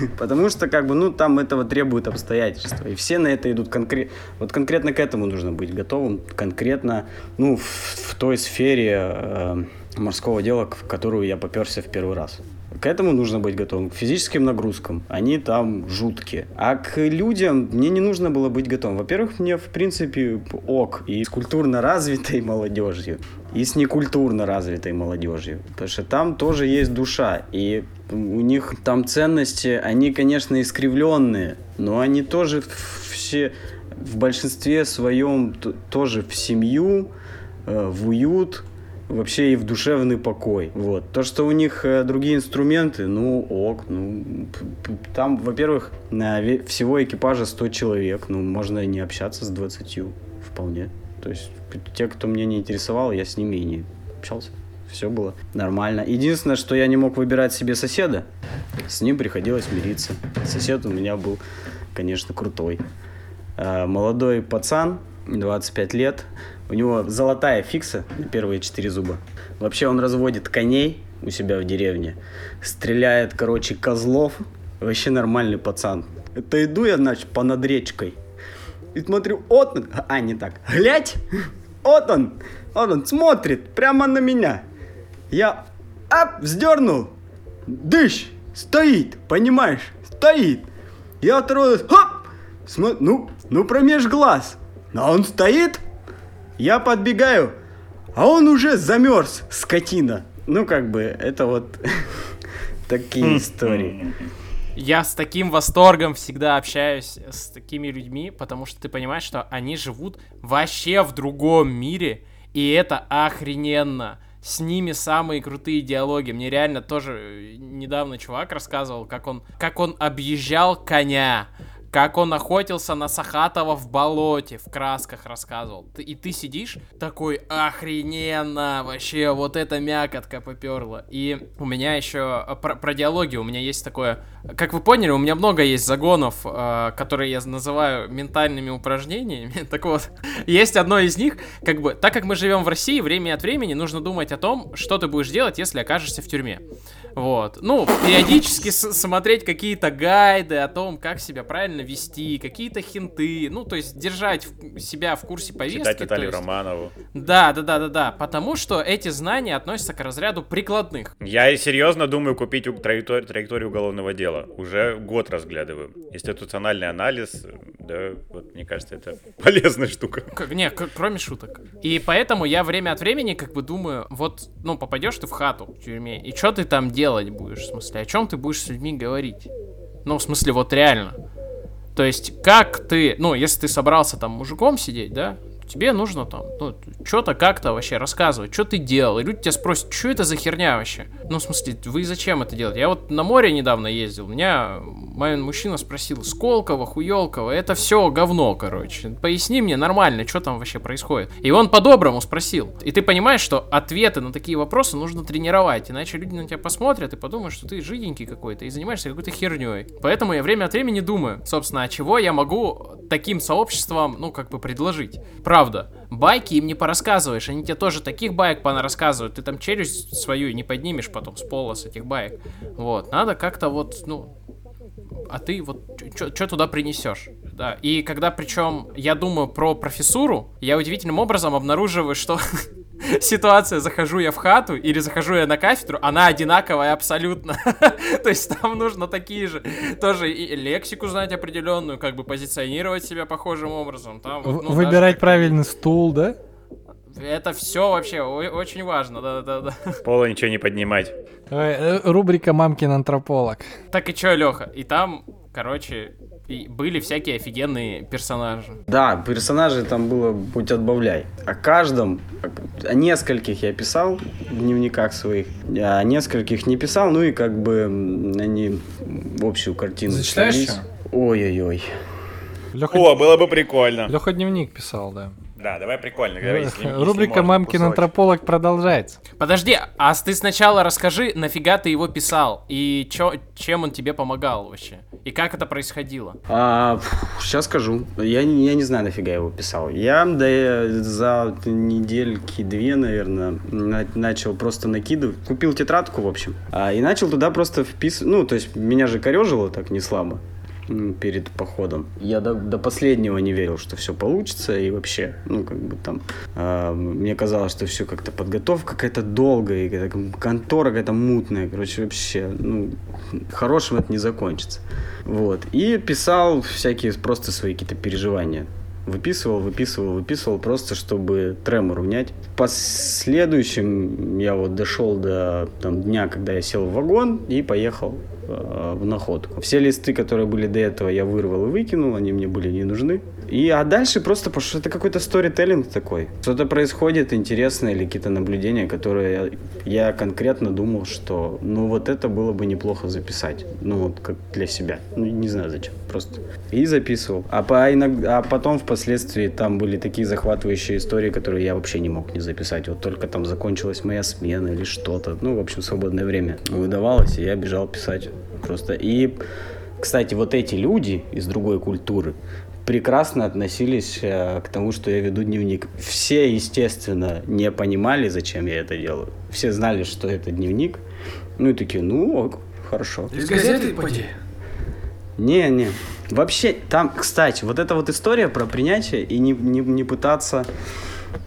Потому что, как бы, ну, там этого требуют обстоятельства. И все на это идут конкретно. Вот конкретно к этому нужно быть готовым. Конкретно, ну, в, в той сфере э, морского дела, в которую я поперся в первый раз. К этому нужно быть готовым. К физическим нагрузкам. Они там жуткие. А к людям мне не нужно было быть готовым. Во-первых, мне, в принципе, ок. И с культурно развитой молодежью, и с некультурно развитой молодежью. Потому что там тоже есть душа. И у них там ценности, они, конечно, искривленные, но они тоже все в большинстве своем тоже в семью, э, в уют, вообще и в душевный покой. Вот. То, что у них э, другие инструменты, ну, ок, ну, там, во-первых, всего экипажа 100 человек, ну, можно не общаться с 20, вполне. То есть те, кто меня не интересовал, я с ними и не общался. Все было нормально. Единственное, что я не мог выбирать себе соседа, с ним приходилось мириться. Сосед у меня был, конечно, крутой. Э, молодой пацан, 25 лет, у него золотая фикса первые четыре зуба. Вообще он разводит коней у себя в деревне. Стреляет, короче, козлов. Вообще нормальный пацан. Это иду я, значит, по над речкой. И смотрю, вот он. А, не так. Глядь! Вот он! Вот он смотрит прямо на меня. Я ап, вздернул. Дыщ! Стоит, понимаешь? Стоит. Я второй раз, хоп! Смо... Ну, ну промеж глаз. Но он стоит, я подбегаю, а он уже замерз, скотина. Ну, как бы, это вот такие истории. Я с таким восторгом всегда общаюсь с такими людьми, потому что ты понимаешь, что они живут вообще в другом мире, и это охрененно. С ними самые крутые диалоги. Мне реально тоже недавно чувак рассказывал, как он, как он объезжал коня как он охотился на Сахатова в болоте, в красках рассказывал. И ты сидишь такой, охрененно, вообще, вот эта мякотка поперла. И у меня еще э, про, про диалоги, у меня есть такое, как вы поняли, у меня много есть загонов, э, которые я называю ментальными упражнениями. Так вот, есть одно из них, как бы, так как мы живем в России, время от времени нужно думать о том, что ты будешь делать, если окажешься в тюрьме. Вот. Ну, периодически смотреть какие-то гайды о том, как себя правильно вести, какие-то хинты. Ну, то есть держать себя в курсе повестки. Читать Наталью есть... Романову. Да, да, да, да, да. Потому что эти знания относятся к разряду прикладных. Я серьезно думаю купить траекторию, траекторию уголовного дела. Уже год разглядываю. Институциональный анализ, да, вот мне кажется, это полезная штука. Как, не, кроме шуток. И поэтому я время от времени как бы думаю, вот, ну, попадешь ты в хату в тюрьме, и что ты там делать будешь, в смысле, о чем ты будешь с людьми говорить? Ну, в смысле, вот реально. То есть, как ты, ну, если ты собрался там мужиком сидеть, да, тебе нужно там, ну, что-то как-то вообще рассказывать, что ты делал. И люди тебя спросят, что это за херня вообще? Ну, в смысле, вы зачем это делаете? Я вот на море недавно ездил, меня мой мужчина спросил, Сколково, Хуелково, это все говно, короче. Поясни мне нормально, что там вообще происходит. И он по-доброму спросил. И ты понимаешь, что ответы на такие вопросы нужно тренировать, иначе люди на тебя посмотрят и подумают, что ты жиденький какой-то и занимаешься какой-то херней. Поэтому я время от времени думаю, собственно, а чего я могу таким сообществам, ну, как бы предложить. Правда, байки им не порассказываешь, они тебе тоже таких байк рассказывают, ты там челюсть свою не поднимешь потом с пола с этих байк. Вот, надо как-то вот, ну, а ты вот что туда принесешь? Да. И когда причем я думаю про профессуру, я удивительным образом обнаруживаю, что ситуация, захожу я в хату или захожу я на кафедру, она одинаковая абсолютно. То есть там нужно такие же, тоже и лексику знать определенную, как бы позиционировать себя похожим образом. Там, вот, ну, Выбирать даже... правильный стул, да? Это все вообще очень важно, да-да-да. Пола ничего не поднимать. Э, рубрика «Мамкин антрополог». Так и чё, Леха? И там короче, были всякие офигенные персонажи. Да, персонажей там было будь отбавляй. О каждом, о нескольких я писал в дневниках своих, о нескольких не писал, ну и как бы они в общую картину Зачитаешь Ой-ой-ой. Леха... О, было бы прикольно. Леха дневник писал, да. Да, давай прикольно. Давай, если, Рубрика если «Мамкин антрополог» продолжается. Подожди, а ты сначала расскажи, нафига ты его писал, и чё, чем он тебе помогал вообще, и как это происходило? А, сейчас скажу. Я, я не знаю, нафига я его писал. Я да, за недельки две, наверное, на, начал просто накидывать. Купил тетрадку, в общем, а, и начал туда просто вписывать. Ну, то есть меня же корежило так не слабо перед походом. Я до, до последнего не верил, что все получится, и вообще, ну, как бы там, э, мне казалось, что все как-то подготовка какая-то долгая, какая-то контора какая-то мутная, короче, вообще, ну, хорошим это не закончится. Вот. И писал всякие просто свои какие-то переживания. Выписывал, выписывал, выписывал, просто чтобы тремор унять. Последующем я вот дошел до там, дня, когда я сел в вагон и поехал Э, в находку. Все листы, которые были до этого, я вырвал и выкинул, они мне были не нужны. И, а дальше просто, потому что это какой-то сторителлинг такой. Что-то происходит интересное или какие-то наблюдения, которые я, конкретно думал, что ну вот это было бы неплохо записать. Ну вот как для себя. Ну не знаю зачем, просто. И записывал. А, по, иногда, а потом впоследствии там были такие захватывающие истории, которые я вообще не мог не записать. Вот только там закончилась моя смена или что-то. Ну, в общем, свободное время выдавалось, и я бежал писать просто. И, кстати, вот эти люди из другой культуры прекрасно относились э, к тому, что я веду дневник. Все, естественно, не понимали, зачем я это делаю. Все знали, что это дневник. Ну и такие, ну ок, хорошо. Из газеты, поди? Не, не. Вообще, там, кстати, вот эта вот история про принятие и не, не, не пытаться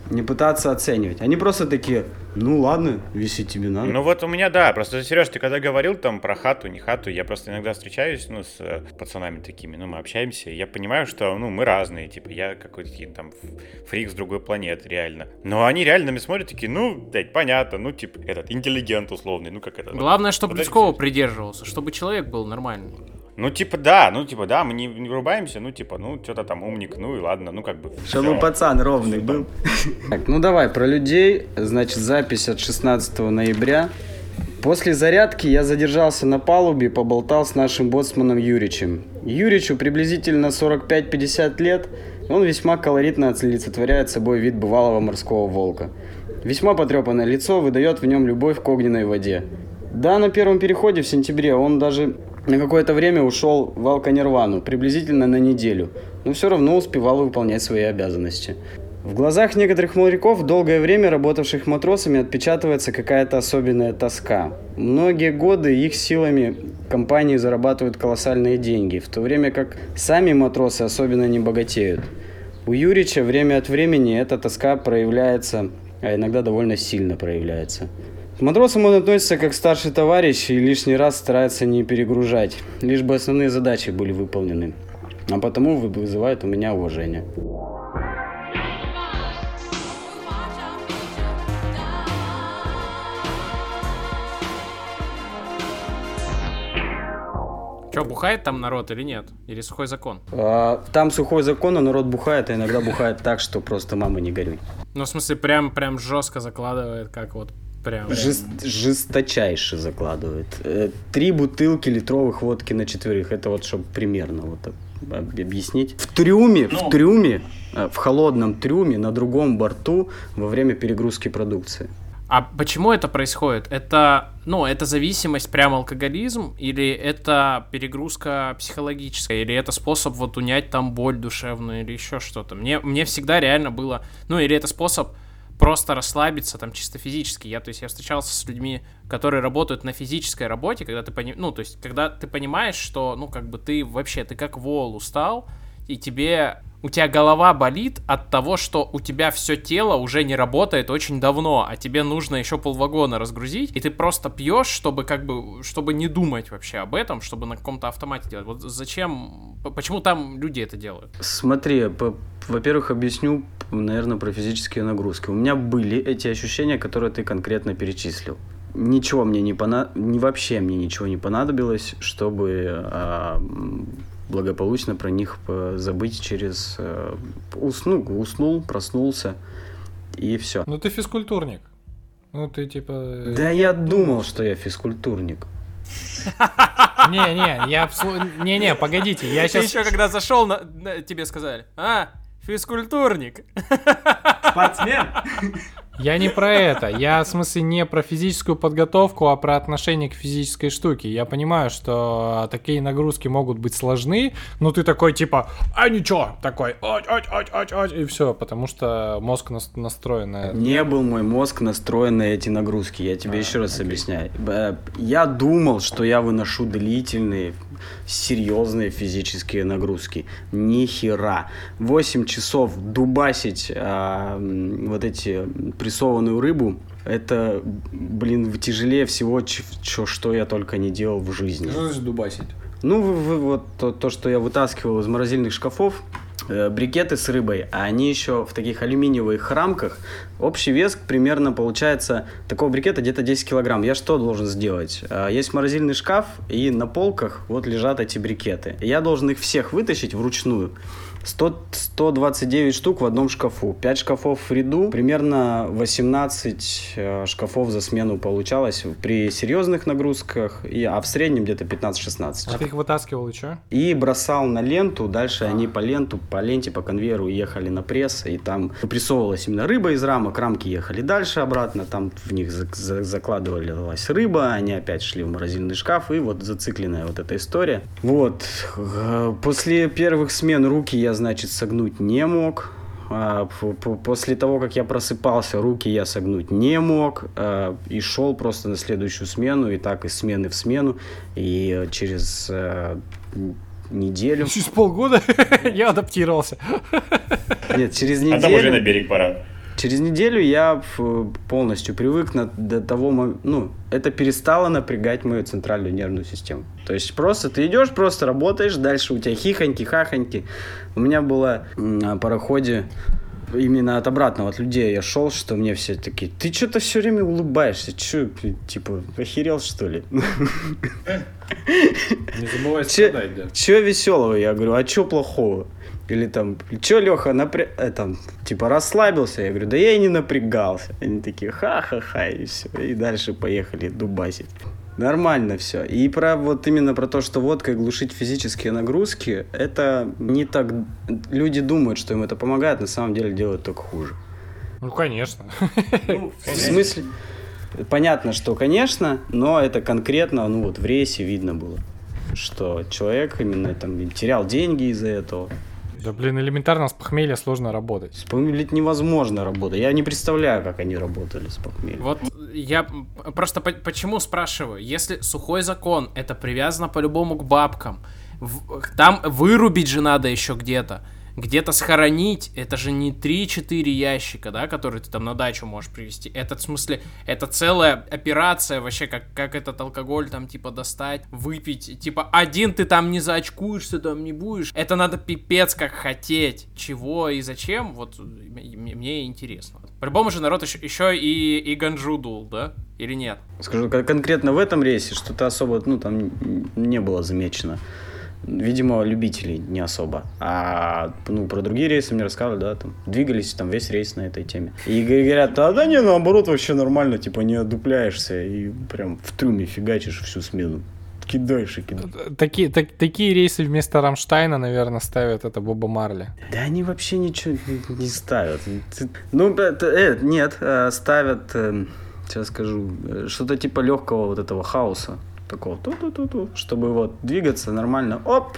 не пытаться оценивать. Они просто такие, ну ладно, висит тебе надо. Ну вот у меня, да, просто, Сереж, ты когда говорил там про хату, не хату, я просто иногда встречаюсь, ну, с э, пацанами такими, ну, мы общаемся, и я понимаю, что, ну, мы разные, типа, я какой-то там фрик с другой планеты, реально. Но они реально на меня смотрят такие, ну, блядь, понятно, ну, типа, этот, интеллигент условный, ну, как это. Главное, чтобы Людского придерживался, чтобы человек был нормальный. Ну, типа, да, ну, типа, да, мы не, не врубаемся, ну, типа, ну, что-то там умник, ну, и ладно, ну, как бы. Чтобы пацан ровный был. Так, ну, давай, про людей. Значит, запись от 16 ноября. После зарядки я задержался на палубе и поболтал с нашим боцманом Юричем. Юричу приблизительно 45-50 лет, он весьма колоритно олицетворяет собой вид бывалого морского волка. Весьма потрепанное лицо выдает в нем любовь к огненной воде. Да, на первом переходе в сентябре он даже на какое-то время ушел в Алканирвану, приблизительно на неделю, но все равно успевал выполнять свои обязанности. В глазах некоторых моряков, долгое время работавших матросами, отпечатывается какая-то особенная тоска. Многие годы их силами компании зарабатывают колоссальные деньги, в то время как сами матросы особенно не богатеют. У Юрича время от времени эта тоска проявляется, а иногда довольно сильно проявляется. Матросам он относится как старший товарищ и лишний раз старается не перегружать, лишь бы основные задачи были выполнены. А потому вызывает у меня уважение. Че, бухает там народ или нет? Или сухой закон? А, там сухой закон, а народ бухает, а иногда бухает так, что просто мама не горюй. Ну, в смысле, прям, прям жестко закладывает, как вот Прям. Жест, жесточайше закладывает. Э, три бутылки литровых водки на четверых. Это вот чтобы примерно вот объяснить. В трюме, ну. в трюме, э, в холодном трюме на другом борту во время перегрузки продукции. А почему это происходит? Это, ну, это зависимость, прям алкоголизм, или это перегрузка психологическая, или это способ вот унять там боль душевную, или еще что-то? Мне, мне всегда реально было, ну, или это способ просто расслабиться там чисто физически. Я, то есть, я встречался с людьми, которые работают на физической работе, когда ты пони... ну, то есть, когда ты понимаешь, что, ну, как бы ты вообще, ты как вол устал, и тебе у тебя голова болит от того, что у тебя все тело уже не работает очень давно, а тебе нужно еще полвагона разгрузить, и ты просто пьешь, чтобы как бы, чтобы не думать вообще об этом, чтобы на каком-то автомате делать. Вот зачем, почему там люди это делают? Смотри, во-первых, объясню, наверное, про физические нагрузки. У меня были эти ощущения, которые ты конкретно перечислил. ничего мне не понадобилось, вообще мне ничего не понадобилось, чтобы а, благополучно про них забыть через... А, усну, уснул, проснулся, и все. Ну ты физкультурник. Ну ты типа... Э, да я думал, что я физкультурник. Не-не, я... Не-не, погодите, я сейчас... Еще когда зашел, тебе сказали, а, физкультурник. Спортсмен. Я не про это. Я, в смысле, не про физическую подготовку, а про отношение к физической штуке. Я понимаю, что такие нагрузки могут быть сложны, но ты такой, типа, а ничего, такой, ать, ать, ать, ать, ать, и все, потому что мозг настроен на это. Не был мой мозг настроен на эти нагрузки, я тебе а, еще раз окей. объясняю. Я думал, что я выношу длительные серьезные физические нагрузки. Ни хера. 8 часов дубасить а, вот эти прессованную рыбу, это, блин, тяжелее всего, чё, что я только не делал в жизни. Что значит дубасить? Ну, вы, вы, вот то, то, что я вытаскивал из морозильных шкафов, э, брикеты с рыбой, а они еще в таких алюминиевых рамках. Общий вес примерно получается такого брикета где-то 10 килограмм. Я что должен сделать? Э, есть морозильный шкаф, и на полках вот лежат эти брикеты. Я должен их всех вытащить вручную. 100, 129 штук в одном шкафу. 5 шкафов в ряду. Примерно 18 э, шкафов за смену получалось при серьезных нагрузках, и, а в среднем где-то 15-16. А ты их вытаскивал и что? И бросал на ленту. Дальше а. они по ленту, по ленте, по конвейеру ехали на пресс. И там прессовывалась именно рыба из рамок. Рамки ехали дальше обратно. Там в них за за закладывалась рыба. Они опять шли в морозильный шкаф. И вот зацикленная вот эта история. Вот. После первых смен руки я значит, согнуть не мог. А, после того, как я просыпался, руки я согнуть не мог. А, и шел просто на следующую смену, и так из смены в смену. И через э, неделю... Через полгода я адаптировался. Нет, через неделю... А там уже на берег пора. Через неделю я полностью привык на, до того, ну, это перестало напрягать мою центральную нервную систему. То есть просто ты идешь, просто работаешь, дальше у тебя хихоньки, хахоньки. У меня было на пароходе именно от обратного, от людей я шел, что мне все такие, ты что-то все время улыбаешься, что, типа, охерел, что ли? Не забывай страдать, да. Че веселого? Я говорю, а что плохого? Или там, что, Леха, напря... э, там, типа, расслабился? Я говорю, да я и не напрягался. Они такие, ха-ха-ха, и все. И дальше поехали дубасить. Нормально все. И про вот именно про то, что водкой глушить физические нагрузки, это не так... Люди думают, что им это помогает, на самом деле делают только хуже. Ну, конечно. Ну, в смысле... Понятно, что, конечно, но это конкретно, ну вот в рейсе видно было, что человек именно там терял деньги из-за этого. Да, блин, элементарно с похмелья сложно работать. С похмелья невозможно работать. Я не представляю, как они работали с похмельем. Вот я просто по почему спрашиваю. Если сухой закон, это привязано по-любому к бабкам. Там вырубить же надо еще где-то где-то схоронить, это же не 3-4 ящика, да, которые ты там на дачу можешь привезти. Это, в смысле, это целая операция вообще, как, как этот алкоголь там, типа, достать, выпить. Типа, один ты там не заочкуешься, там не будешь. Это надо пипец как хотеть. Чего и зачем, вот мне интересно. По-любому же народ еще, еще и, и ганджу дул, да? Или нет? Скажу, конкретно в этом рейсе что-то особо, ну, там не было замечено видимо, любителей не особо. А ну, про другие рейсы мне рассказывали, да, там двигались там весь рейс на этой теме. И говорят, а да не, наоборот, вообще нормально, типа не одупляешься и прям в трюме фигачишь всю смену. Кидаешь и кидаешь. Такие, так, такие рейсы вместо Рамштайна, наверное, ставят это Боба Марли. Да они вообще ничего не ставят. Ну, это, э, нет, э, ставят, э, сейчас скажу, э, что-то типа легкого вот этого хаоса такого, ту-ту-ту-ту, чтобы вот двигаться нормально. Оп,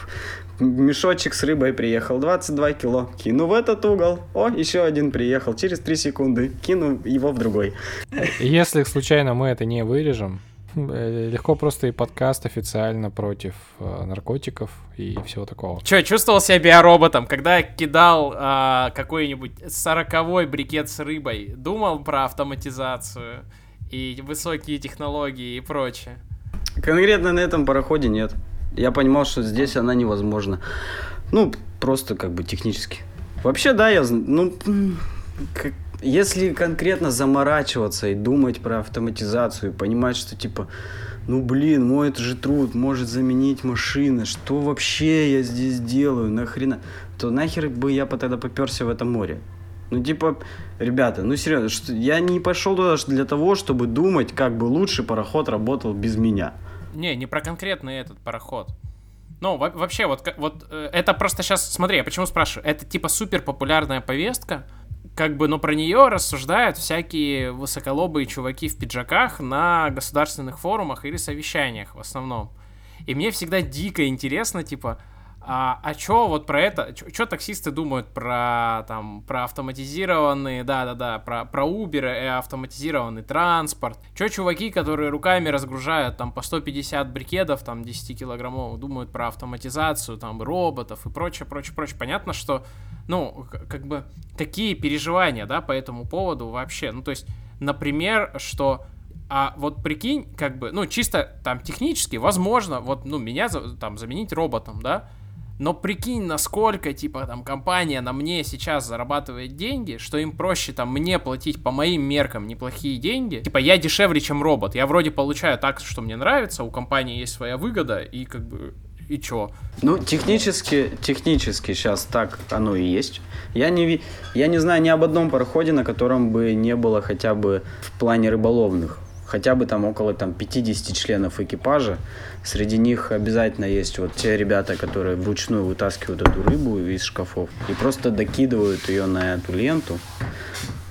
мешочек с рыбой приехал, 22 кило, кину в этот угол, о, еще один приехал, через 3 секунды, кину его в другой. Если случайно мы это не вырежем, э, легко просто и подкаст официально против э, наркотиков и всего такого. Че, чувствовал себя биороботом, когда я кидал э, какой-нибудь сороковой брикет с рыбой, думал про автоматизацию и высокие технологии и прочее. Конкретно на этом пароходе нет. Я понимал, что здесь она невозможна. Ну, просто как бы технически. Вообще, да, я... Ну, как, если конкретно заморачиваться и думать про автоматизацию, и понимать, что типа, ну блин, мой это же труд может заменить машины, что вообще я здесь делаю, нахрена, то нахер бы я тогда поперся в это море. Ну, типа, ребята, ну серьезно, что, я не пошел туда для того, чтобы думать, как бы лучше пароход работал без меня. Не, не про конкретный этот пароход. Ну, вообще, вот, вот э, это просто сейчас, смотри, я почему спрашиваю, это типа супер популярная повестка, как бы, но про нее рассуждают всякие высоколобые чуваки в пиджаках на государственных форумах или совещаниях в основном. И мне всегда дико интересно, типа, а, а чё вот про это, чё, таксисты думают про там про автоматизированные, да-да-да, про, про Uber и автоматизированный транспорт? Чё чуваки, которые руками разгружают там по 150 брикетов, там 10 килограммов, думают про автоматизацию, там роботов и прочее, прочее, прочее. Понятно, что, ну, как бы, какие переживания, да, по этому поводу вообще? Ну, то есть, например, что а вот прикинь, как бы, ну, чисто там технически, возможно, вот, ну, меня там заменить роботом, да, но прикинь, насколько, типа, там, компания на мне сейчас зарабатывает деньги, что им проще, там, мне платить по моим меркам неплохие деньги. Типа, я дешевле, чем робот. Я вроде получаю так, что мне нравится, у компании есть своя выгода, и как бы и чё? Ну, технически, технически сейчас так оно и есть. Я не, я не знаю ни об одном пароходе, на котором бы не было хотя бы в плане рыболовных хотя бы там около там 50 членов экипажа. Среди них обязательно есть вот те ребята, которые вручную вытаскивают эту рыбу из шкафов и просто докидывают ее на эту ленту.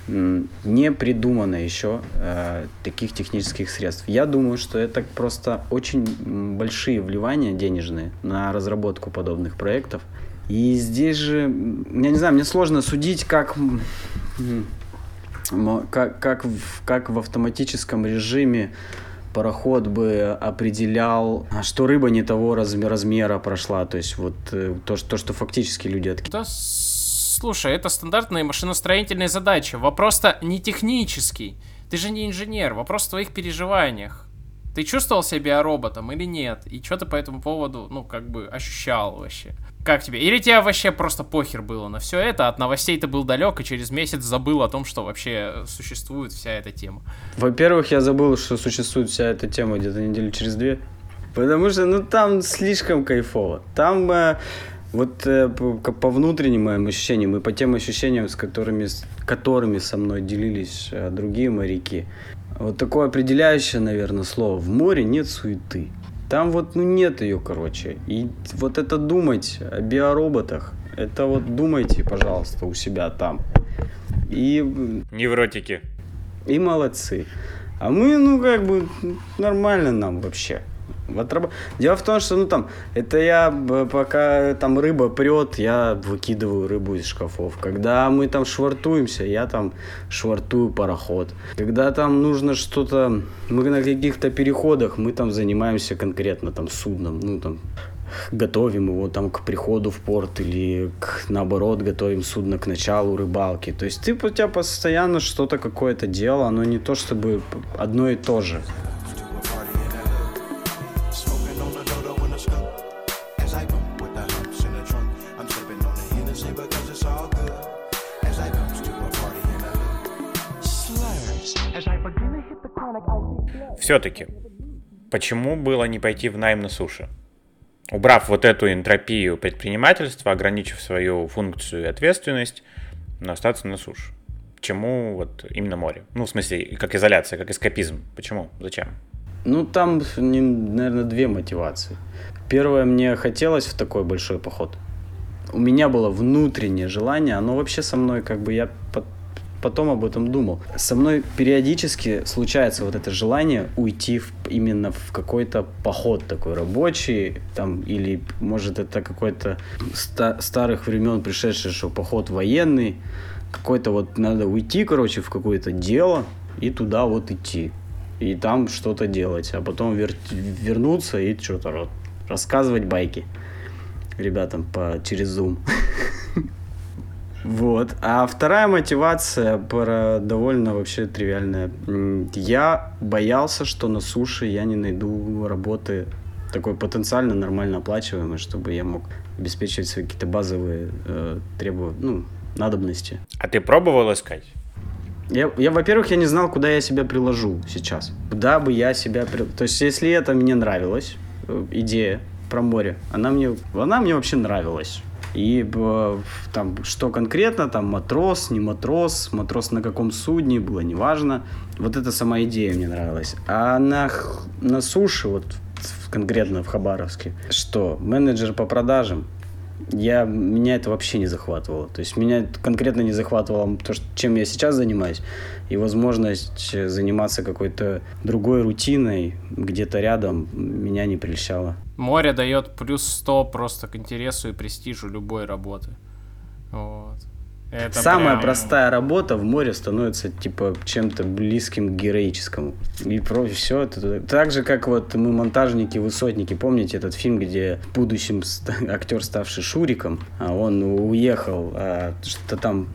Не придумано еще э, таких технических средств. Я думаю, что это просто очень большие вливания денежные на разработку подобных проектов. И здесь же, я не знаю, мне сложно судить, как как, как, в, как в автоматическом режиме пароход бы определял, что рыба не того размера, прошла. То есть вот э, то, что, то, что фактически люди. Да, слушай, это стандартные машиностроительные задачи. Вопрос-то не технический. Ты же не инженер. Вопрос в твоих переживаниях. Ты чувствовал себя роботом или нет? И что ты по этому поводу, ну, как бы ощущал вообще? Как тебе? Или тебе вообще просто похер было на все это, от новостей ты был далек и через месяц забыл о том, что вообще существует вся эта тема? Во-первых, я забыл, что существует вся эта тема где-то неделю через две. Потому что, ну, там слишком кайфово. Там э, вот э, по, по внутренним моим ощущениям и по тем ощущениям, с которыми, с которыми со мной делились э, другие моряки, вот такое определяющее, наверное, слово. В море нет суеты. Там вот ну, нет ее, короче. И вот это думать о биороботах, это вот думайте, пожалуйста, у себя там. И... Невротики. И молодцы. А мы, ну, как бы, нормально нам вообще. Отраб... Дело в том, что, ну, там, это я, пока там рыба прет, я выкидываю рыбу из шкафов. Когда мы там швартуемся, я там швартую пароход. Когда там нужно что-то, мы на каких-то переходах, мы там занимаемся конкретно там судном, ну, там, готовим его там к приходу в порт или к, наоборот готовим судно к началу рыбалки. То есть ты у тебя постоянно что-то какое-то дело, оно не то чтобы одно и то же. Все-таки, почему было не пойти в найм на суше? Убрав вот эту энтропию предпринимательства, ограничив свою функцию и ответственность, но остаться на суше. Чему вот именно море? Ну, в смысле, как изоляция, как эскапизм. Почему? Зачем? Ну, там, наверное, две мотивации. Первое, мне хотелось в такой большой поход. У меня было внутреннее желание, оно вообще со мной, как бы я потом об этом думал. Со мной периодически случается вот это желание уйти в, именно в какой-то поход такой рабочий, там, или может это какой-то ста- старых времен пришедший, что поход военный, какой-то вот надо уйти, короче, в какое-то дело и туда вот идти. И там что-то делать, а потом вер- вернуться и что-то рассказывать байки ребятам по через Zoom. Вот. А вторая мотивация про довольно вообще тривиальная. Я боялся, что на суше я не найду работы такой потенциально нормально оплачиваемой, чтобы я мог обеспечивать свои какие-то базовые э, требования, ну, надобности. А ты пробовал искать? Я, я, во-первых, я не знал, куда я себя приложу сейчас. Куда бы я себя... При... То есть, если это мне нравилось, э, идея про море, она мне, она мне вообще нравилась. И э, там, что конкретно, там матрос, не матрос, матрос на каком судне, было неважно. Вот эта сама идея мне нравилась. А на, на суше, вот конкретно в Хабаровске, что менеджер по продажам, я, меня это вообще не захватывало. То есть меня конкретно не захватывало то, что, чем я сейчас занимаюсь, и возможность заниматься какой-то другой рутиной где-то рядом меня не прельщала. Море дает плюс 100 просто к интересу и престижу любой работы. Вот. Это Самая прям... простая работа в море становится типа чем-то близким к героическому. И про все это так же, как вот мы монтажники, высотники. Помните этот фильм, где в будущем актер, ставший Шуриком, а он уехал, а что-то там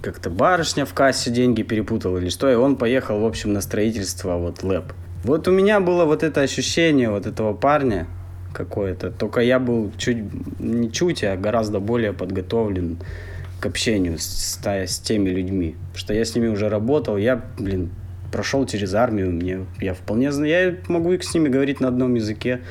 как-то барышня в кассе деньги перепутала или что, и он поехал, в общем, на строительство вот лэп. Вот у меня было вот это ощущение вот этого парня, какое-то. Только я был чуть, не чуть, а гораздо более подготовлен к общению с, с теми людьми. Потому что я с ними уже работал, я, блин, прошел через армию, мне, я вполне знаю, я могу с ними говорить на одном языке,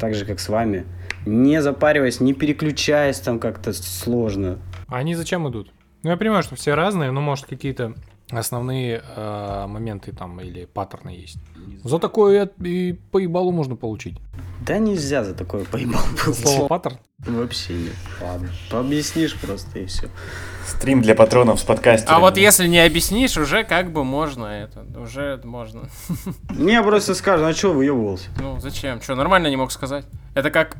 так же, как с вами. Не запариваясь, не переключаясь там как-то сложно. А они зачем идут? Ну, я понимаю, что все разные, но, может, какие-то основные э, моменты там или паттерны есть. За такое и по ебалу можно получить. Да нельзя за такое поебал Слово паттерн? Вообще нет. Ладно. Пообъяснишь просто и все. Стрим для патронов с подкастерами. А вот если не объяснишь, уже как бы можно это. Уже можно. Мне просто скажут, а что выебывался? Ну, зачем? Что, нормально не мог сказать? Это как...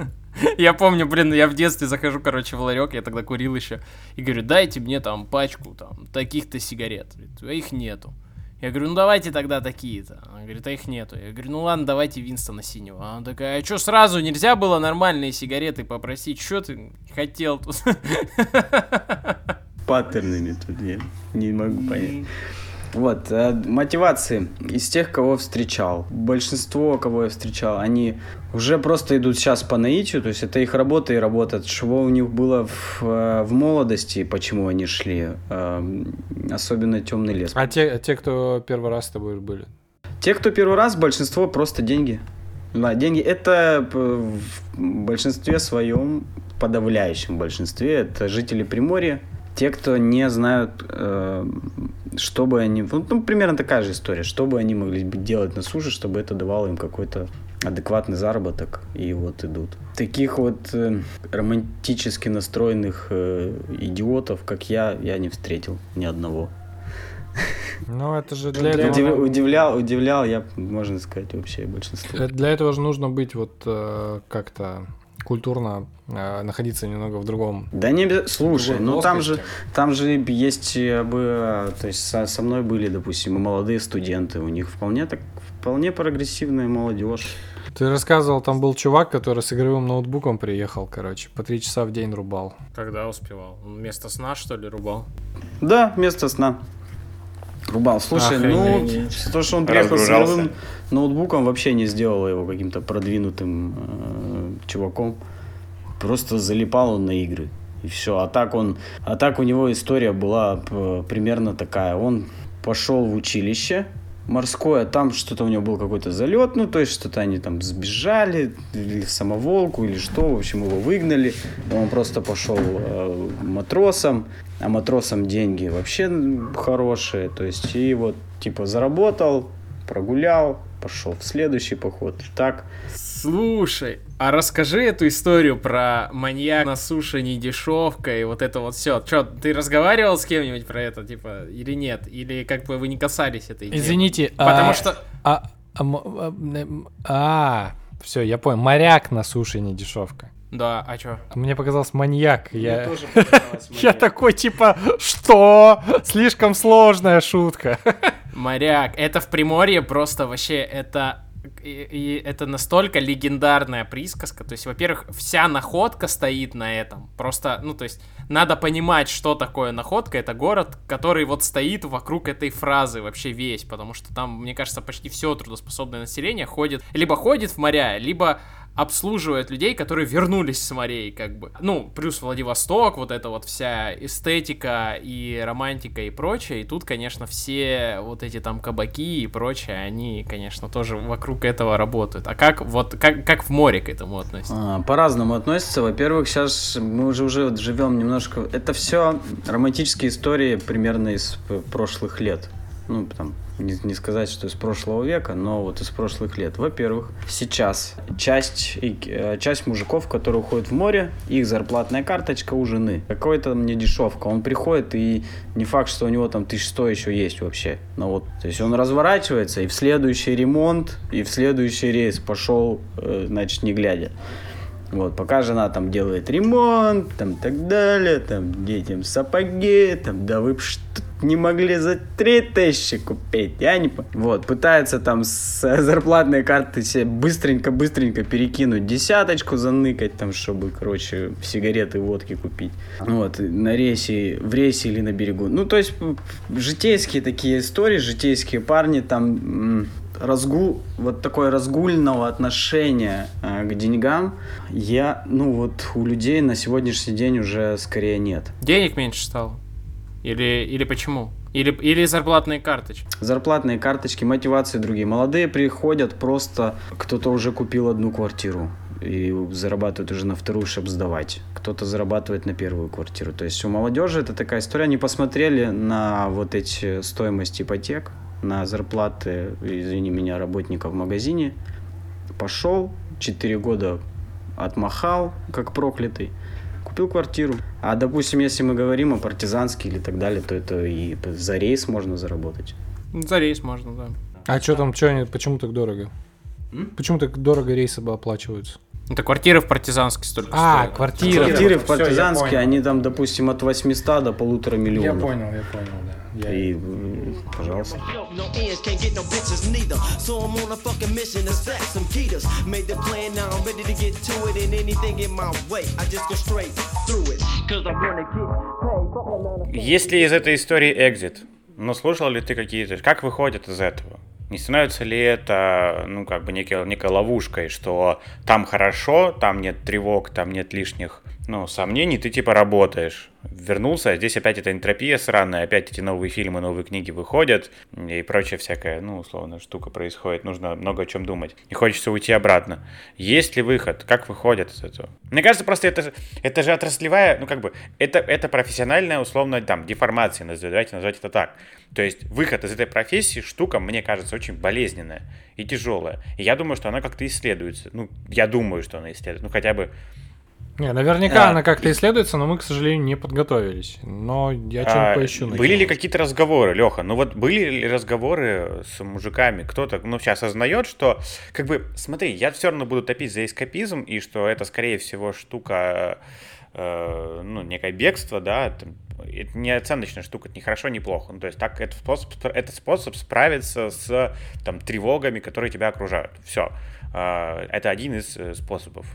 я помню, блин, я в детстве захожу, короче, в ларек, я тогда курил еще, и говорю, дайте мне там пачку там таких-то сигарет. А их нету. Я говорю, ну давайте тогда такие-то. Она говорит, а их нету. Я говорю, ну ладно, давайте Винстона синего. Она такая, а что сразу нельзя было нормальные сигареты попросить? Что ты хотел тут? Паттернами тут я не могу понять. Вот, э, мотивации из тех, кого встречал. Большинство, кого я встречал, они уже просто идут сейчас по наитию, то есть это их работа и работа. Чего у них было в, э, в молодости, почему они шли, э, особенно темный лес. А те, те, кто первый раз с тобой были? Те, кто первый раз, большинство просто деньги. Да, деньги это в большинстве своем, подавляющем большинстве, это жители Приморья, те, кто не знают, э, что бы они... Ну, ну, примерно такая же история. Что бы они могли делать на суше, чтобы это давало им какой-то адекватный заработок, и вот идут. Таких вот э, романтически настроенных э, идиотов, как я, я не встретил ни одного. Ну, это же для этого... Удив, удивлял, удивлял я, можно сказать, вообще большинство. Э, для этого же нужно быть вот э, как-то культурно э, находиться немного в другом. Да не слушай, ну там же там же есть э, бы, то есть со, со мной были, допустим, молодые студенты, у них вполне так вполне прогрессивная молодежь. Ты рассказывал, там был чувак, который с игровым ноутбуком приехал, короче, по три часа в день рубал. Когда успевал? Он вместо сна, что ли, рубал? Да, вместо сна. Рубал. Слушай, Охренеть. ну, то, что он приехал с игровым ноутбуком, вообще не сделало его каким-то продвинутым э, чуваком. Просто залипал он на игры. И все. А так он. А так у него история была э, примерно такая. Он пошел в училище морское, там что-то у него был какой-то залет, ну, то есть что-то они там сбежали, или самоволку, или что, в общем, его выгнали, он просто пошел э, матросом, а матросам деньги вообще хорошие, то есть и вот, типа, заработал, прогулял, пошел в следующий поход. Так. Слушай, а расскажи эту историю про маньяк на суше не дешевка и вот это вот все. Че, ты разговаривал с кем-нибудь про это, типа, или нет? Или как бы вы не касались этой темы? Извините, потому а, что... А, а, а, а все, я понял. Моряк на суше не дешевка. Да, а чё? Мне показалось маньяк. Мне я... тоже показалось маньяк. Я такой, типа, что? Слишком сложная шутка. Моряк. Это в Приморье просто вообще, это и, и это настолько легендарная присказка. То есть, во-первых, вся находка стоит на этом. Просто, ну, то есть, надо понимать, что такое находка. Это город, который вот стоит вокруг этой фразы вообще весь. Потому что там, мне кажется, почти все трудоспособное население ходит, либо ходит в моря, либо обслуживает людей, которые вернулись с морей, как бы. Ну, плюс Владивосток, вот эта вот вся эстетика и романтика и прочее. И тут, конечно, все вот эти там кабаки и прочее, они, конечно, тоже вокруг этого работают. А как вот как, как в море к этому относится? А, по-разному относится. Во-первых, сейчас мы уже уже живем немножко. Это все романтические истории примерно из прошлых лет. Ну, там, не, не сказать, что из прошлого века, но вот из прошлых лет. Во-первых, сейчас часть, э, часть мужиков, которые уходят в море, их зарплатная карточка у жены. Какой-то мне дешевка. Он приходит, и не факт, что у него там тысяч сто еще есть вообще. Но вот, то есть он разворачивается, и в следующий ремонт, и в следующий рейс пошел, э, значит, не глядя. Вот, пока жена там делает ремонт, там так далее, там детям сапоги, там, да вы что не могли за три тысячи купить, я не Вот, пытается там с зарплатной карты себе быстренько-быстренько перекинуть десяточку, заныкать там, чтобы, короче, сигареты, водки купить. Вот, на рейсе, в рейсе или на берегу. Ну, то есть, житейские такие истории, житейские парни там разгул, вот такое разгульного отношения э, к деньгам, я, ну вот у людей на сегодняшний день уже скорее нет. Денег меньше стало? Или, или почему? Или, или зарплатные карточки? Зарплатные карточки, мотивации другие. Молодые приходят просто, кто-то уже купил одну квартиру и зарабатывают уже на вторую, чтобы сдавать. Кто-то зарабатывает на первую квартиру. То есть у молодежи это такая история. Они посмотрели на вот эти стоимость ипотек, на зарплаты, извини меня, работников в магазине, пошел, 4 года отмахал, как проклятый, купил квартиру. А, допустим, если мы говорим о партизанске или так далее, то это и за рейс можно заработать. За рейс можно, да. А что там, что, почему так дорого? М? Почему так дорого рейсы оплачиваются? Это квартиры в партизанске столько А, стоят. квартиры. Квартиры в партизанске, они там, допустим, от 800 до полутора миллионов. Я понял, я понял, да. Я... И, пожалуйста. Есть ли из этой истории экзит? Но слушал ли ты какие-то... Как выходят из этого? Не становится ли это, ну, как бы некой, некой ловушкой, что там хорошо, там нет тревог, там нет лишних, ну, сомнений, ты типа работаешь, вернулся, а здесь опять эта энтропия сраная, опять эти новые фильмы, новые книги выходят, и прочая всякая, ну, условно, штука происходит, нужно много о чем думать, и хочется уйти обратно. Есть ли выход? Как выходят из этого? Мне кажется, просто это, это же отраслевая, ну, как бы, это, это профессиональная, условно, там, деформация, давайте назвать это так. То есть выход из этой профессии штука, мне кажется, очень болезненная и тяжелая. И я думаю, что она как-то исследуется. Ну, я думаю, что она исследуется. Ну, хотя бы не, наверняка а, она как-то исследуется, но мы, к сожалению, не подготовились. Но я что-нибудь а, поищу. Были ли какие-то разговоры, Леха? Ну вот были ли разговоры с мужиками? Кто-то, ну, сейчас осознает, что, как бы, смотри, я все равно буду топить за эскапизм, и что это, скорее всего, штука, э, ну, некое бегство, да, это не оценочная штука, это не хорошо, не плохо. Ну, то есть так это способ, это способ справиться с там, тревогами, которые тебя окружают. Все. Э, это один из э, способов.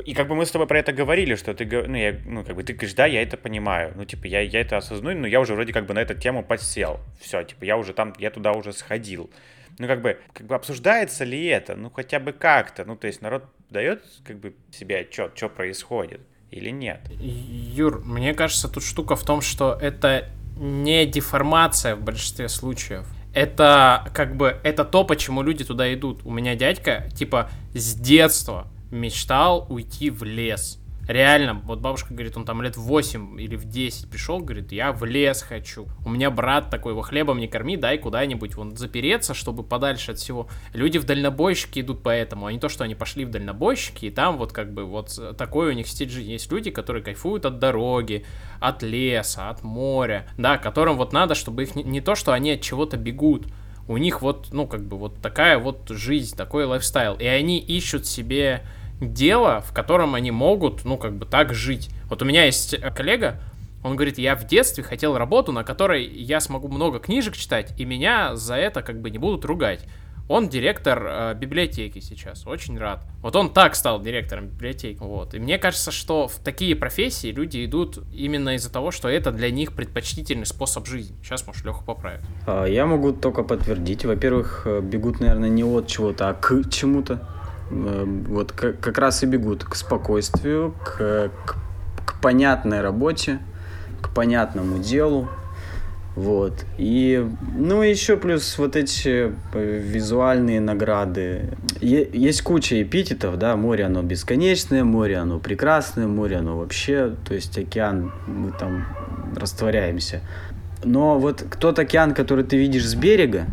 И как бы мы с тобой про это говорили, что ты, ну, я, ну, как бы ты говоришь, да, я это понимаю. Ну, типа, я, я это осознаю, но я уже вроде как бы на эту тему подсел. Все, типа, я уже там, я туда уже сходил. Ну, как бы, как бы обсуждается ли это? Ну, хотя бы как-то. Ну, то есть народ дает, как бы, себе отчет, что происходит или нет? Юр, мне кажется, тут штука в том, что это не деформация в большинстве случаев. Это как бы, это то, почему люди туда идут. У меня дядька, типа, с детства мечтал уйти в лес. Реально, вот бабушка говорит, он там лет в 8 или в 10 пришел, говорит, я в лес хочу. У меня брат такой, его хлебом не корми, дай куда-нибудь вон запереться, чтобы подальше от всего. Люди в дальнобойщики идут поэтому, а не то, что они пошли в дальнобойщики, и там вот как бы вот такой у них стиль жизни. Есть люди, которые кайфуют от дороги, от леса, от моря, да, которым вот надо, чтобы их не, не то, что они от чего-то бегут, у них вот, ну, как бы вот такая вот жизнь, такой лайфстайл, и они ищут себе дело, в котором они могут, ну, как бы так жить. Вот у меня есть э, коллега, он говорит, я в детстве хотел работу, на которой я смогу много книжек читать, и меня за это как бы не будут ругать. Он директор э, библиотеки сейчас, очень рад. Вот он так стал директором библиотеки, вот. И мне кажется, что в такие профессии люди идут именно из-за того, что это для них предпочтительный способ жизни. Сейчас, может, Леха поправит. А, я могу только подтвердить. Во-первых, э, бегут, наверное, не от чего-то, а к чему-то. Э, вот как, как раз и бегут к спокойствию, к, к, к понятной работе, к понятному делу. Вот. И, ну, еще плюс вот эти э, визуальные награды. Е- есть куча эпитетов, да, море оно бесконечное, море оно прекрасное, море оно вообще, то есть океан, мы там растворяемся. Но вот тот океан, который ты видишь с берега,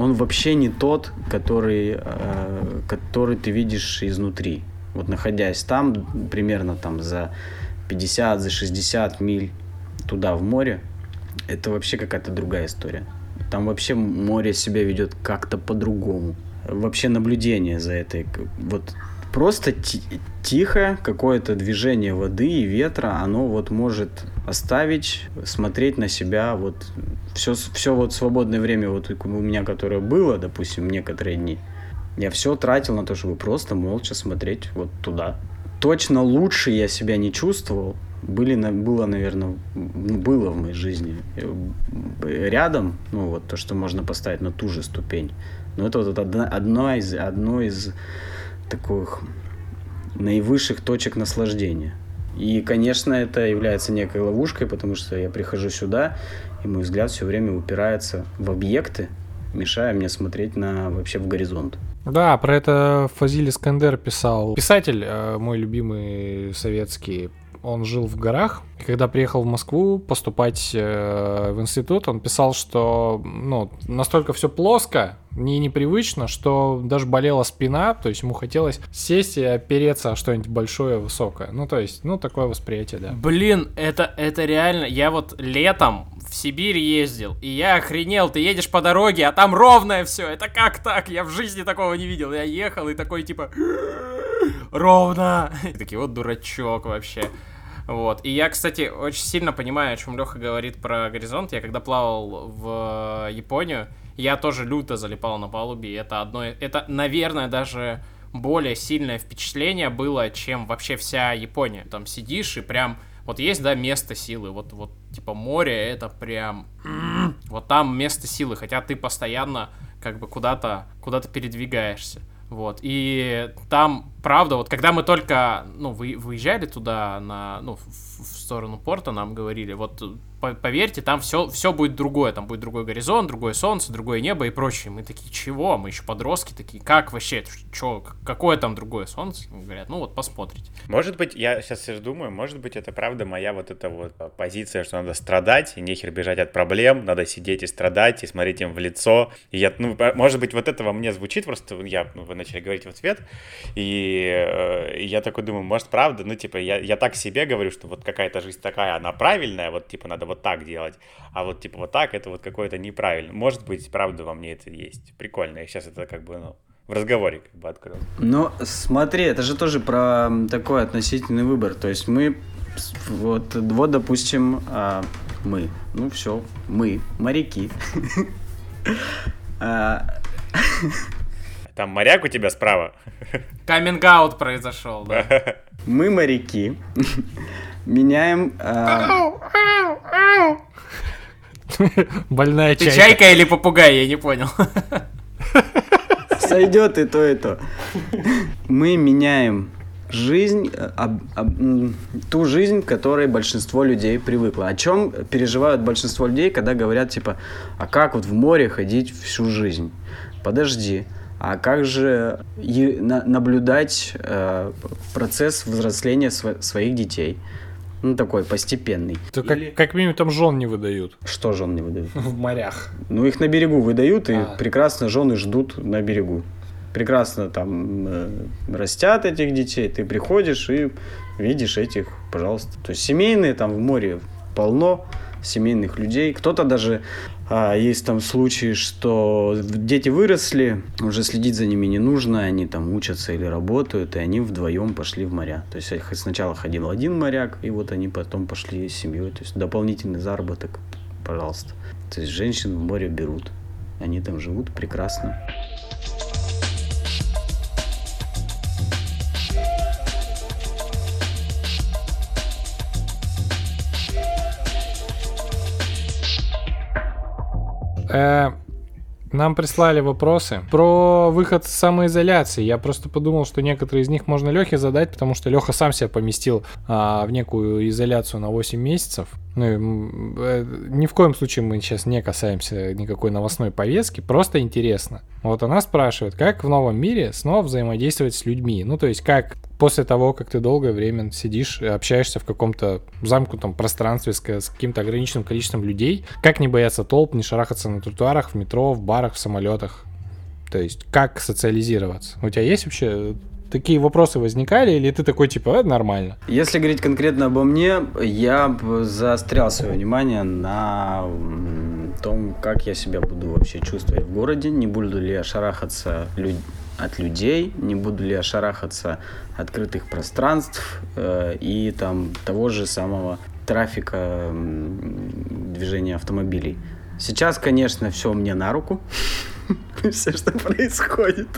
он вообще не тот, который, э, который ты видишь изнутри. Вот находясь там, примерно там за 50, за 60 миль туда в море, это вообще какая-то другая история. Там вообще море себя ведет как-то по-другому. Вообще наблюдение за этой. Вот просто тихо какое-то движение воды и ветра, оно вот может оставить, смотреть на себя, вот все, все вот свободное время вот у меня, которое было, допустим, некоторые дни, я все тратил на то, чтобы просто молча смотреть вот туда. Точно лучше я себя не чувствовал, были, было, наверное, было в моей жизни рядом, ну вот то, что можно поставить на ту же ступень. Но это вот одна, одно из, одно из таких наивысших точек наслаждения. И, конечно, это является некой ловушкой, потому что я прихожу сюда, и мой взгляд все время упирается в объекты, мешая мне смотреть на вообще в горизонт. Да, про это Фазиль Искандер писал. Писатель, э, мой любимый советский, он жил в горах. Когда приехал в Москву поступать э, в институт, он писал, что ну, настолько все плоско, не непривычно, что даже болела спина, то есть ему хотелось сесть и опереться о что-нибудь большое, высокое. Ну, то есть, ну, такое восприятие, да. Блин, это, это реально... Я вот летом в Сибирь ездил, и я охренел, ты едешь по дороге, а там ровное все. Это как так? Я в жизни такого не видел. Я ехал и такой, типа... Ровно! И такие, вот дурачок вообще. Вот. И я, кстати, очень сильно понимаю, о чем Леха говорит про горизонт. Я когда плавал в Японию, я тоже люто залипал на палубе. Это одно... Это, наверное, даже более сильное впечатление было, чем вообще вся Япония. Там сидишь и прям... Вот есть, да, место силы. Вот, вот типа море, это прям... Вот там место силы, хотя ты постоянно как бы куда-то куда передвигаешься. Вот, и там, правда, вот когда мы только, ну, вы, выезжали туда, на, ну, в, сторону порта, нам говорили, вот поверьте, там все, все будет другое, там будет другой горизонт, другое солнце, другое небо и прочее. Мы такие, чего? Мы еще подростки такие, как вообще, что, какое там другое солнце? Говорят, ну вот посмотрите. Может быть, я сейчас сейчас думаю, может быть, это правда моя вот эта вот позиция, что надо страдать, и нехер бежать от проблем, надо сидеть и страдать, и смотреть им в лицо. И я, ну, может быть, вот это во мне звучит, просто я, ну, вы начали говорить в ответ, и, э, и я такой думаю, может, правда, ну, типа, я, я так себе говорю, что вот какая-то жизнь такая, она правильная, вот, типа, надо вот так делать, а вот типа вот так это вот какое-то неправильно. Может быть, правда во мне это есть. Прикольно. Я сейчас это как бы, ну, в разговоре как бы открыл. Ну, смотри, это же тоже про такой относительный выбор. То есть мы, вот, вот допустим, а, мы, ну все, мы, моряки. А, Там моряк у тебя справа. Каминг-аут произошел, да. Мы моряки меняем... Э... Больная чайка. Ты чайка или попугай, я не понял. Сойдет и то, и то. Мы меняем жизнь, об, об, ту жизнь, к которой большинство людей привыкло. О чем переживают большинство людей, когда говорят, типа, а как вот в море ходить всю жизнь? Подожди, а как же наблюдать э, процесс взросления св своих детей? Ну, такой постепенный. То Или... как, как минимум там жен не выдают. Что жен не выдают? В морях. Ну, их на берегу выдают, и а. прекрасно жены ждут на берегу. Прекрасно там э, растят этих детей, ты приходишь и видишь этих, пожалуйста. То есть семейные там в море полно семейных людей. Кто-то даже есть там случаи, что дети выросли, уже следить за ними не нужно, они там учатся или работают, и они вдвоем пошли в моря. То есть сначала ходил один моряк, и вот они потом пошли с семьей. То есть дополнительный заработок, пожалуйста. То есть женщин в море берут. Они там живут прекрасно. Нам прислали вопросы про выход с самоизоляции. Я просто подумал, что некоторые из них можно Лехе задать, потому что Леха сам себя поместил а, в некую изоляцию на 8 месяцев. Ну, э, ни в коем случае мы сейчас не касаемся никакой новостной повестки, просто интересно. Вот она спрашивает, как в новом мире снова взаимодействовать с людьми? Ну, то есть, как после того, как ты долгое время сидишь и общаешься в каком-то замкнутом пространстве с, каким-то ограниченным количеством людей, как не бояться толп, не шарахаться на тротуарах, в метро, в барах, в самолетах? То есть, как социализироваться? У тебя есть вообще такие вопросы возникали, или ты такой, типа, это нормально? Если говорить конкретно обо мне, я заострял свое внимание на том, как я себя буду вообще чувствовать в городе, не буду ли я шарахаться люд... от людей, не буду ли я шарахаться открытых пространств э, и там того же самого трафика движения автомобилей. Сейчас, конечно, все мне на руку. все, что происходит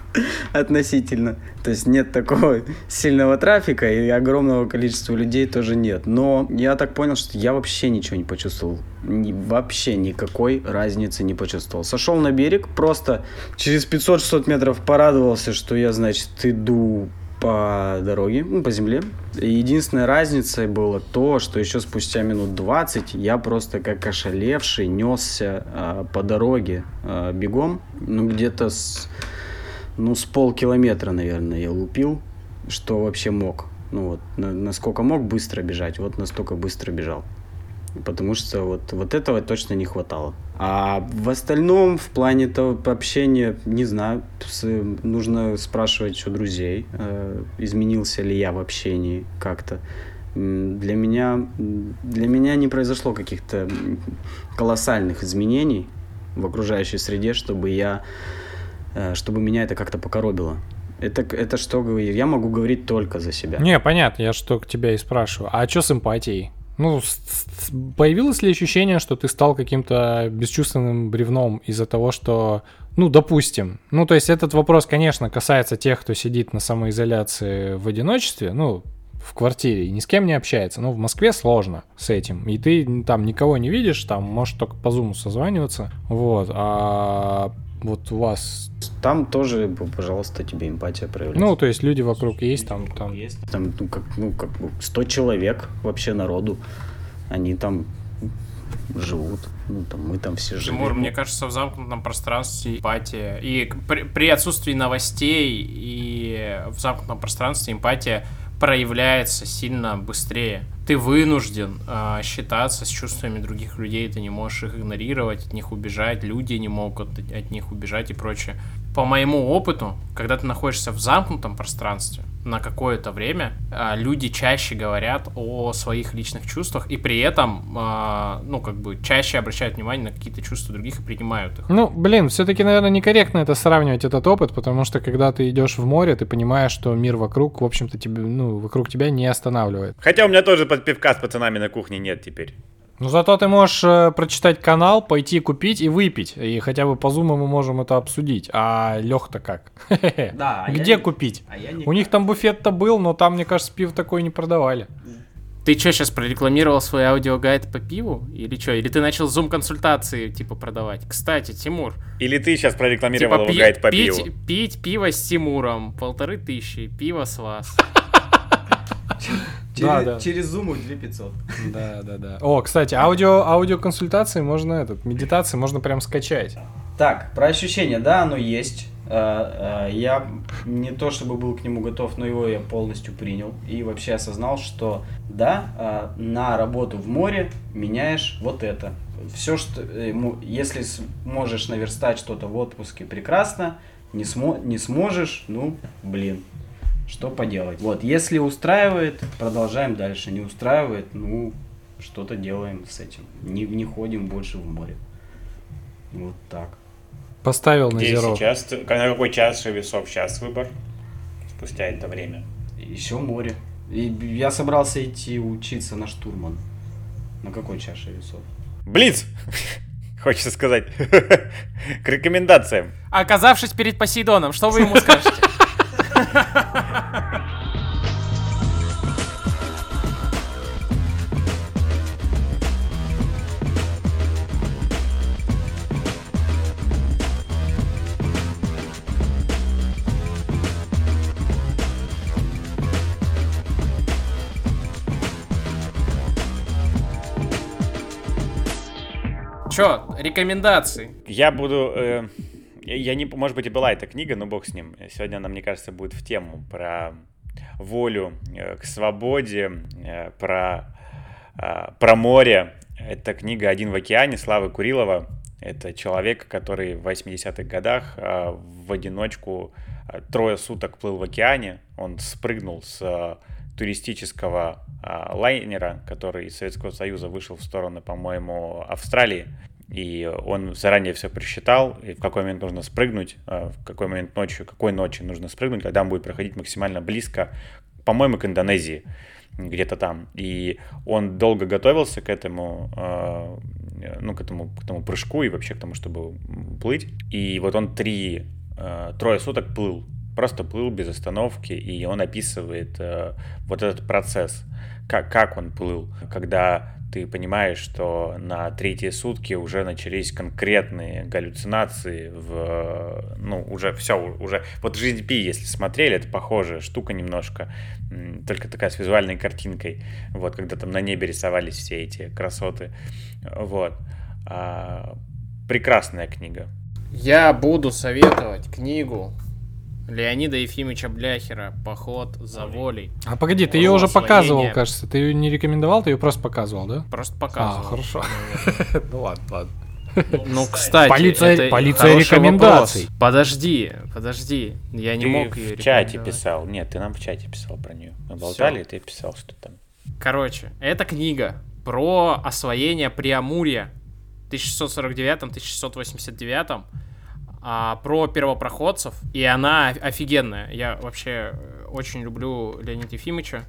относительно. То есть нет такого сильного трафика и огромного количества людей тоже нет. Но я так понял, что я вообще ничего не почувствовал. Ни, вообще никакой разницы не почувствовал. Сошел на берег, просто через 500-600 метров порадовался, что я, значит, иду по дороге, ну, по земле. Единственная разница была то, что еще спустя минут 20 я просто как ошалевший несся э, по дороге э, бегом. Ну, где-то с, ну, с полкилометра, наверное, я лупил, что вообще мог. Ну, вот, на, насколько мог быстро бежать, вот настолько быстро бежал потому что вот, вот этого точно не хватало. А в остальном, в плане того общения, не знаю, нужно спрашивать у друзей, э, изменился ли я в общении как-то. Для меня, для меня не произошло каких-то колоссальных изменений в окружающей среде, чтобы я, э, чтобы меня это как-то покоробило. Это, это что, я могу говорить только за себя. Не, понятно, я что к тебя и спрашиваю. А что с эмпатией? Ну, появилось ли ощущение, что ты стал каким-то бесчувственным бревном из-за того, что, ну, допустим, ну, то есть этот вопрос, конечно, касается тех, кто сидит на самоизоляции в одиночестве, ну, в квартире и ни с кем не общается. Ну, в Москве сложно с этим. И ты там никого не видишь, там можешь только по зуму созваниваться. Вот. А вот у вас... Там тоже, пожалуйста, тебе эмпатия проявляется. Ну, то есть люди вокруг есть, там... Там, есть. там ну, как, ну, как 100 человек вообще народу. Они там живут. Ну, там, мы там все живем. Тимур, мне кажется, в замкнутом пространстве эмпатия. И при, при отсутствии новостей и в замкнутом пространстве эмпатия проявляется сильно быстрее. Ты вынужден э, считаться с чувствами других людей, ты не можешь их игнорировать, от них убежать, люди не могут от них убежать и прочее по моему опыту, когда ты находишься в замкнутом пространстве на какое-то время, а, люди чаще говорят о своих личных чувствах и при этом, а, ну, как бы, чаще обращают внимание на какие-то чувства других и принимают их. Ну, блин, все-таки, наверное, некорректно это сравнивать, этот опыт, потому что, когда ты идешь в море, ты понимаешь, что мир вокруг, в общем-то, тебе, ну, вокруг тебя не останавливает. Хотя у меня тоже под пивка с пацанами на кухне нет теперь. Ну зато ты можешь э, прочитать канал, пойти купить и выпить. И хотя бы по зуму мы можем это обсудить. А Лех-то как? Да, а Где купить? А У них там буфет-то был, но там, мне кажется, пиво такое не продавали. Ты что, сейчас прорекламировал свой аудиогайд по пиву? Или что? Или ты начал зум-консультации, типа, продавать? Кстати, Тимур. Или ты сейчас прорекламировал типа, гайд по пить, пиву? Пить пиво с Тимуром. Полторы тысячи. Пиво с вас. Через, да, да. через Zoom 2500. Да, да, да. О, кстати, аудио, аудиоконсультации можно этот, медитации можно прям скачать. Так, про ощущения, да, оно есть. А, а, я не то чтобы был к нему готов, но его я полностью принял и вообще осознал, что да, а, на работу в море меняешь вот это. Все, что если можешь наверстать что-то в отпуске, прекрасно. Не, смо не сможешь, ну, блин, что поделать. Вот, если устраивает, продолжаем дальше. Не устраивает, ну, что-то делаем с этим. Не, не ходим больше в море. Вот так. Поставил на Где зеро. сейчас? На какой час весов сейчас выбор? Спустя это время. Еще море. И я собрался идти учиться на штурман. На какой чаше весов? Блиц! Хочется сказать. К рекомендациям. Оказавшись перед Посейдоном, что вы ему скажете? Чё, рекомендации? Я буду... э, я не... Может быть, и была эта книга, но бог с ним. Сегодня она, мне кажется, будет в тему про волю э, к свободе, э, про, э, про море. Это книга «Один в океане» Славы Курилова. Это человек, который в 80-х годах э, в одиночку э, трое суток плыл в океане. Он спрыгнул с туристического э, лайнера, который из Советского Союза вышел в сторону, по-моему, Австралии. И он заранее все просчитал, и в какой момент нужно спрыгнуть, э, в какой момент ночью, какой ночи нужно спрыгнуть, когда он будет проходить максимально близко, по-моему, к Индонезии, где-то там. И он долго готовился к этому, э, ну, к этому, к этому прыжку и вообще к тому, чтобы плыть. И вот он три, э, трое суток плыл, просто плыл без остановки, и он описывает э, вот этот процесс, как, как он плыл, когда ты понимаешь, что на третьи сутки уже начались конкретные галлюцинации в, ну, уже все, уже, вот «Жизнь Пи», если смотрели, это похожая штука немножко, только такая с визуальной картинкой, вот, когда там на небе рисовались все эти красоты, вот. А, прекрасная книга. Я буду советовать книгу Леонида Ефимовича Бляхера «Поход за волей». А погоди, ты ее уже показывал, кажется. Ты ее не рекомендовал, ты ее просто показывал, да? Просто А, показывал. хорошо. Ну ладно, ладно. Ну, кстати, Полиция- это полиция рекомендаций. вопрос. Подожди, подожди. Я не ты мог ее в чате писал, нет, ты нам в чате писал про нее. Мы болтали, и ты писал, что там. Короче, это книга про освоение Преамурья в 1649-1689, а, про первопроходцев, и она оф- офигенная. Я вообще э, очень люблю Леонида Ефимовича.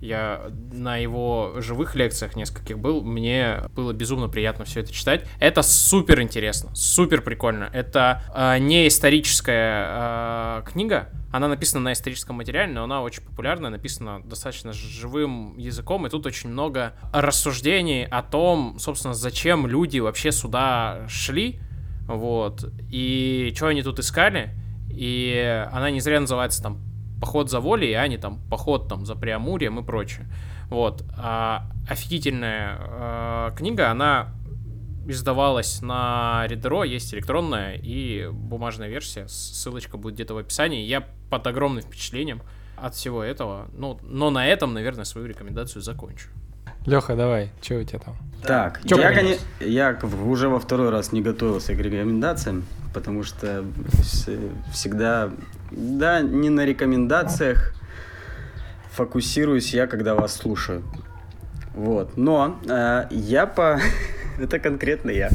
Я на его живых лекциях нескольких был, мне было безумно приятно все это читать. Это супер интересно, супер прикольно. Это э, не историческая э, книга, она написана на историческом материале, но она очень популярная, написана достаточно живым языком, и тут очень много рассуждений о том, собственно, зачем люди вообще сюда шли, вот, и что они тут искали, и она не зря называется там поход за волей, а не там поход там за Преамурием и прочее. Вот. А, офигительная э, книга, она издавалась на Ридеро, есть электронная и бумажная версия, ссылочка будет где-то в описании. Я под огромным впечатлением от всего этого, ну, но на этом, наверное, свою рекомендацию закончу. Леха, давай, что у тебя там? Так, Чё я, принес? коне- я уже во второй раз не готовился к рекомендациям, потому что всегда, да, не на рекомендациях фокусируюсь я, когда вас слушаю. Вот, но э, я по... Это конкретно я.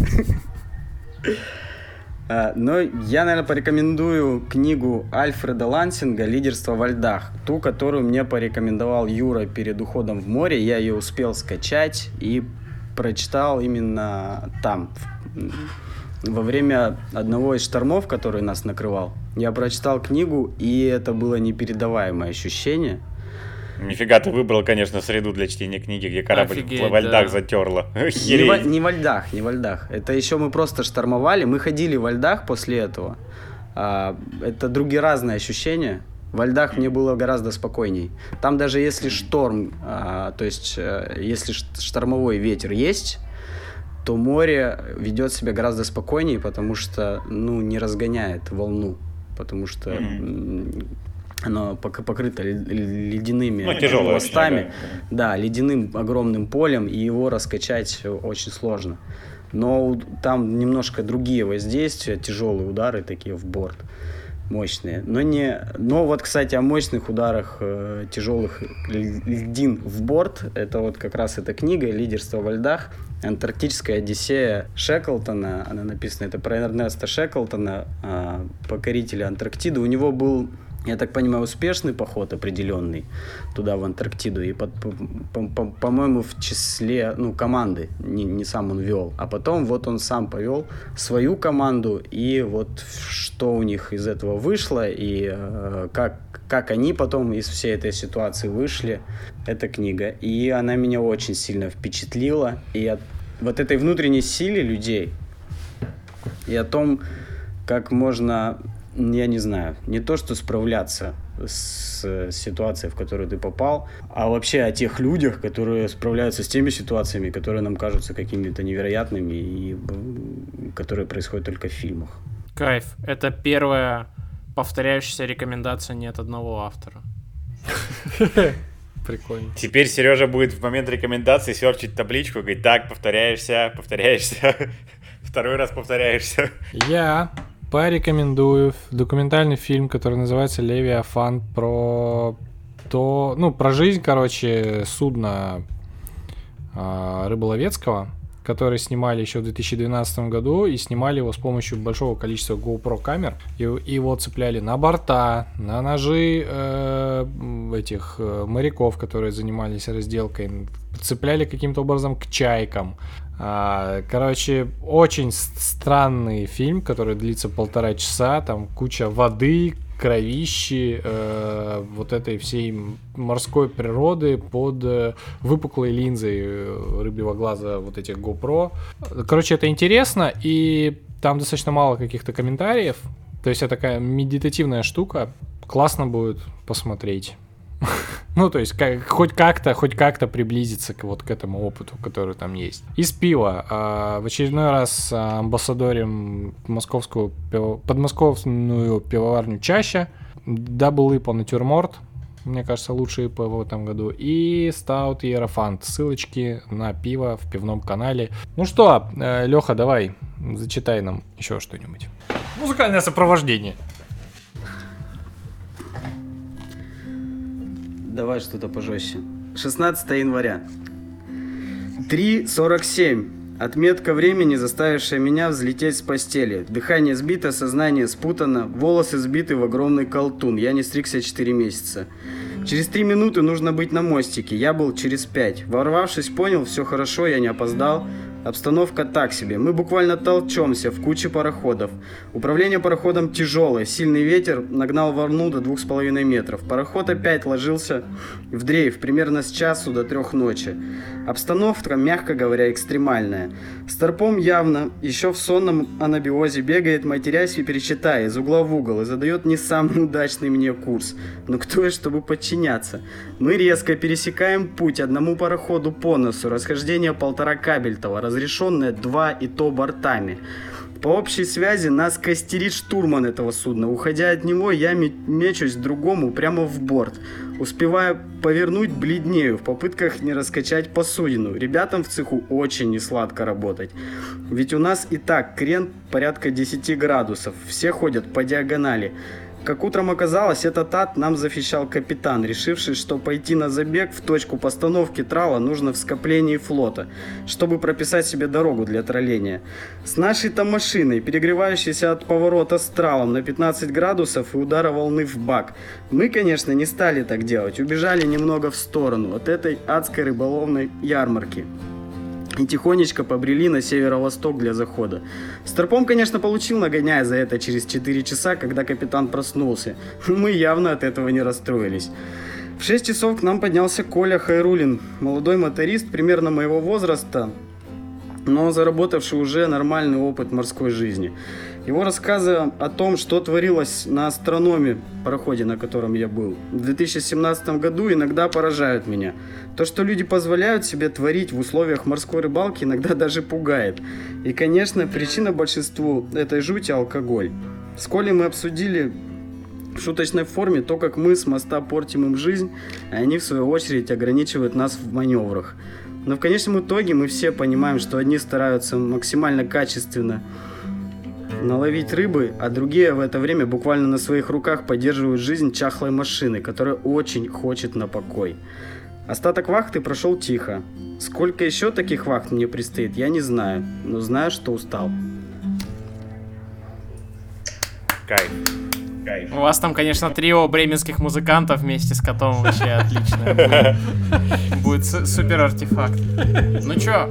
А, Но я, наверное, порекомендую книгу Альфреда Лансинга «Лидерство во льдах». Ту, которую мне порекомендовал Юра перед уходом в море. Я ее успел скачать и прочитал именно там, во время одного из штормов, который нас накрывал. Я прочитал книгу, и это было непередаваемое ощущение. Нифига ты выбрал, конечно, среду для чтения книги, где корабль Офигеть, во льдах да. затерло. Не во, не во льдах, не во льдах. Это еще мы просто штормовали. Мы ходили во льдах после этого. А, это другие разные ощущения. Во льдах мне было гораздо спокойней. Там даже если шторм, а, то есть э, если штормовой ветер есть, то море ведет себя гораздо спокойнее, потому что ну не разгоняет волну, потому что м, оно пок- покрыто лед- ледяными Ну, пластами. очень, Да, ледяным огромным полем, и его раскачать очень сложно. Но там немножко другие воздействия, тяжелые удары такие в борт, мощные. Но не, но вот, кстати, о мощных ударах э, тяжелых льдин в борт, это вот как раз эта книга «Лидерство во льдах», Антарктическая Одиссея Шеклтона, она написана, это про Эрнеста Шеклтона, а, покорителя Антарктиды. У него был я так понимаю, успешный поход определенный туда, в Антарктиду. И, под- по- по- по-моему, в числе ну, команды, не, не сам он вел. А потом вот он сам повел свою команду. И вот что у них из этого вышло, и э, как, как они потом из всей этой ситуации вышли, эта книга. И она меня очень сильно впечатлила. И от вот этой внутренней силе людей, и о том, как можно, я не знаю, не то что справляться с ситуацией, в которую ты попал, а вообще о тех людях, которые справляются с теми ситуациями, которые нам кажутся какими-то невероятными и которые происходят только в фильмах. Кайф. Это первая повторяющаяся рекомендация не от одного автора. Прикольно. Теперь Сережа будет в момент рекомендации серчить табличку, говорить, так, повторяешься, повторяешься, второй раз повторяешься. Я порекомендую документальный фильм, который называется «Левиафан» про то, ну, про жизнь, короче, судна э, рыболовецкого, который снимали еще в 2012 году, и снимали его с помощью большого количества GoPro камер. И, и его цепляли на борта, на ножи э, этих э, моряков, которые занимались разделкой, цепляли каким-то образом к чайкам. А, короче, очень странный фильм, который длится полтора часа, там куча воды, кровищи э, вот этой всей морской природы под э, выпуклой линзой э, рыбьего глаза вот этих GoPro. Короче, это интересно, и там достаточно мало каких-то комментариев. То есть это такая медитативная штука. Классно будет посмотреть. Ну, то есть, как, хоть как-то, хоть как-то приблизиться к вот к этому опыту, который там есть. Из пива. А, в очередной раз амбассадорим московскую, пиво, подмосковную пивоварню чаще. Double IPA натюрморт. Мне кажется, лучшие IPA в этом году. И Стаут Иерофант. Ссылочки на пиво в пивном канале. Ну что, э, Леха, давай, зачитай нам еще что-нибудь. Музыкальное сопровождение. Давай что-то пожестче. 16 января. 3.47. Отметка времени, заставившая меня взлететь с постели. Дыхание сбито, сознание спутано, волосы сбиты в огромный колтун. Я не стригся 4 месяца. Через 3 минуты нужно быть на мостике. Я был через 5. Ворвавшись, понял, все хорошо, я не опоздал. Обстановка так себе. Мы буквально толчемся в куче пароходов. Управление пароходом тяжелое. Сильный ветер нагнал волну до двух с половиной метров. Пароход опять ложился в дрейф примерно с часу до трех ночи. Обстановка, мягко говоря, экстремальная. Старпом явно еще в сонном анабиозе бегает, матерясь и перечитая из угла в угол и задает не самый удачный мне курс. Но кто я, чтобы подчиняться? Мы резко пересекаем путь одному пароходу по носу, расхождение полтора кабельтова, разрешенное два и то бортами. По общей связи нас костерит штурман этого судна. Уходя от него, я мечусь другому прямо в борт. Успевая повернуть, бледнею в попытках не раскачать посудину. Ребятам в цеху очень несладко работать. Ведь у нас и так крен порядка 10 градусов. Все ходят по диагонали. Как утром оказалось, этот ад нам зафищал капитан, решивший, что пойти на забег в точку постановки трала нужно в скоплении флота, чтобы прописать себе дорогу для тролления. С нашей-то машиной, перегревающейся от поворота с тралом на 15 градусов и удара волны в бак, мы, конечно, не стали так делать, убежали немного в сторону от этой адской рыболовной ярмарки и тихонечко побрели на северо-восток для захода. Старпом, конечно, получил нагоняя за это через 4 часа, когда капитан проснулся. Мы явно от этого не расстроились. В 6 часов к нам поднялся Коля Хайрулин, молодой моторист примерно моего возраста, но заработавший уже нормальный опыт морской жизни. Его рассказы о том, что творилось на астрономе, пароходе, на котором я был, в 2017 году иногда поражают меня. То, что люди позволяют себе творить в условиях морской рыбалки, иногда даже пугает. И, конечно, причина большинству этой жути – алкоголь. С Колей мы обсудили в шуточной форме то, как мы с моста портим им жизнь, а они, в свою очередь, ограничивают нас в маневрах. Но в конечном итоге мы все понимаем, что одни стараются максимально качественно наловить рыбы, а другие в это время буквально на своих руках поддерживают жизнь чахлой машины, которая очень хочет на покой. Остаток вахты прошел тихо. Сколько еще таких вахт мне предстоит, я не знаю, но знаю, что устал. Кайф. Кайф. У вас там, конечно, трио бременских музыкантов вместе с котом вообще отлично. Будет супер артефакт. Ну чё,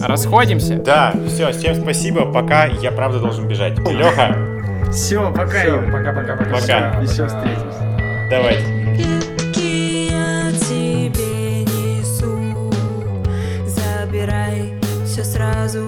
Расходимся? Да, все, всем спасибо. Пока я правда должен бежать. Леха. Все, пока, Юр. Пока-пока. Пока. Еще встретимся. Давайте. все сразу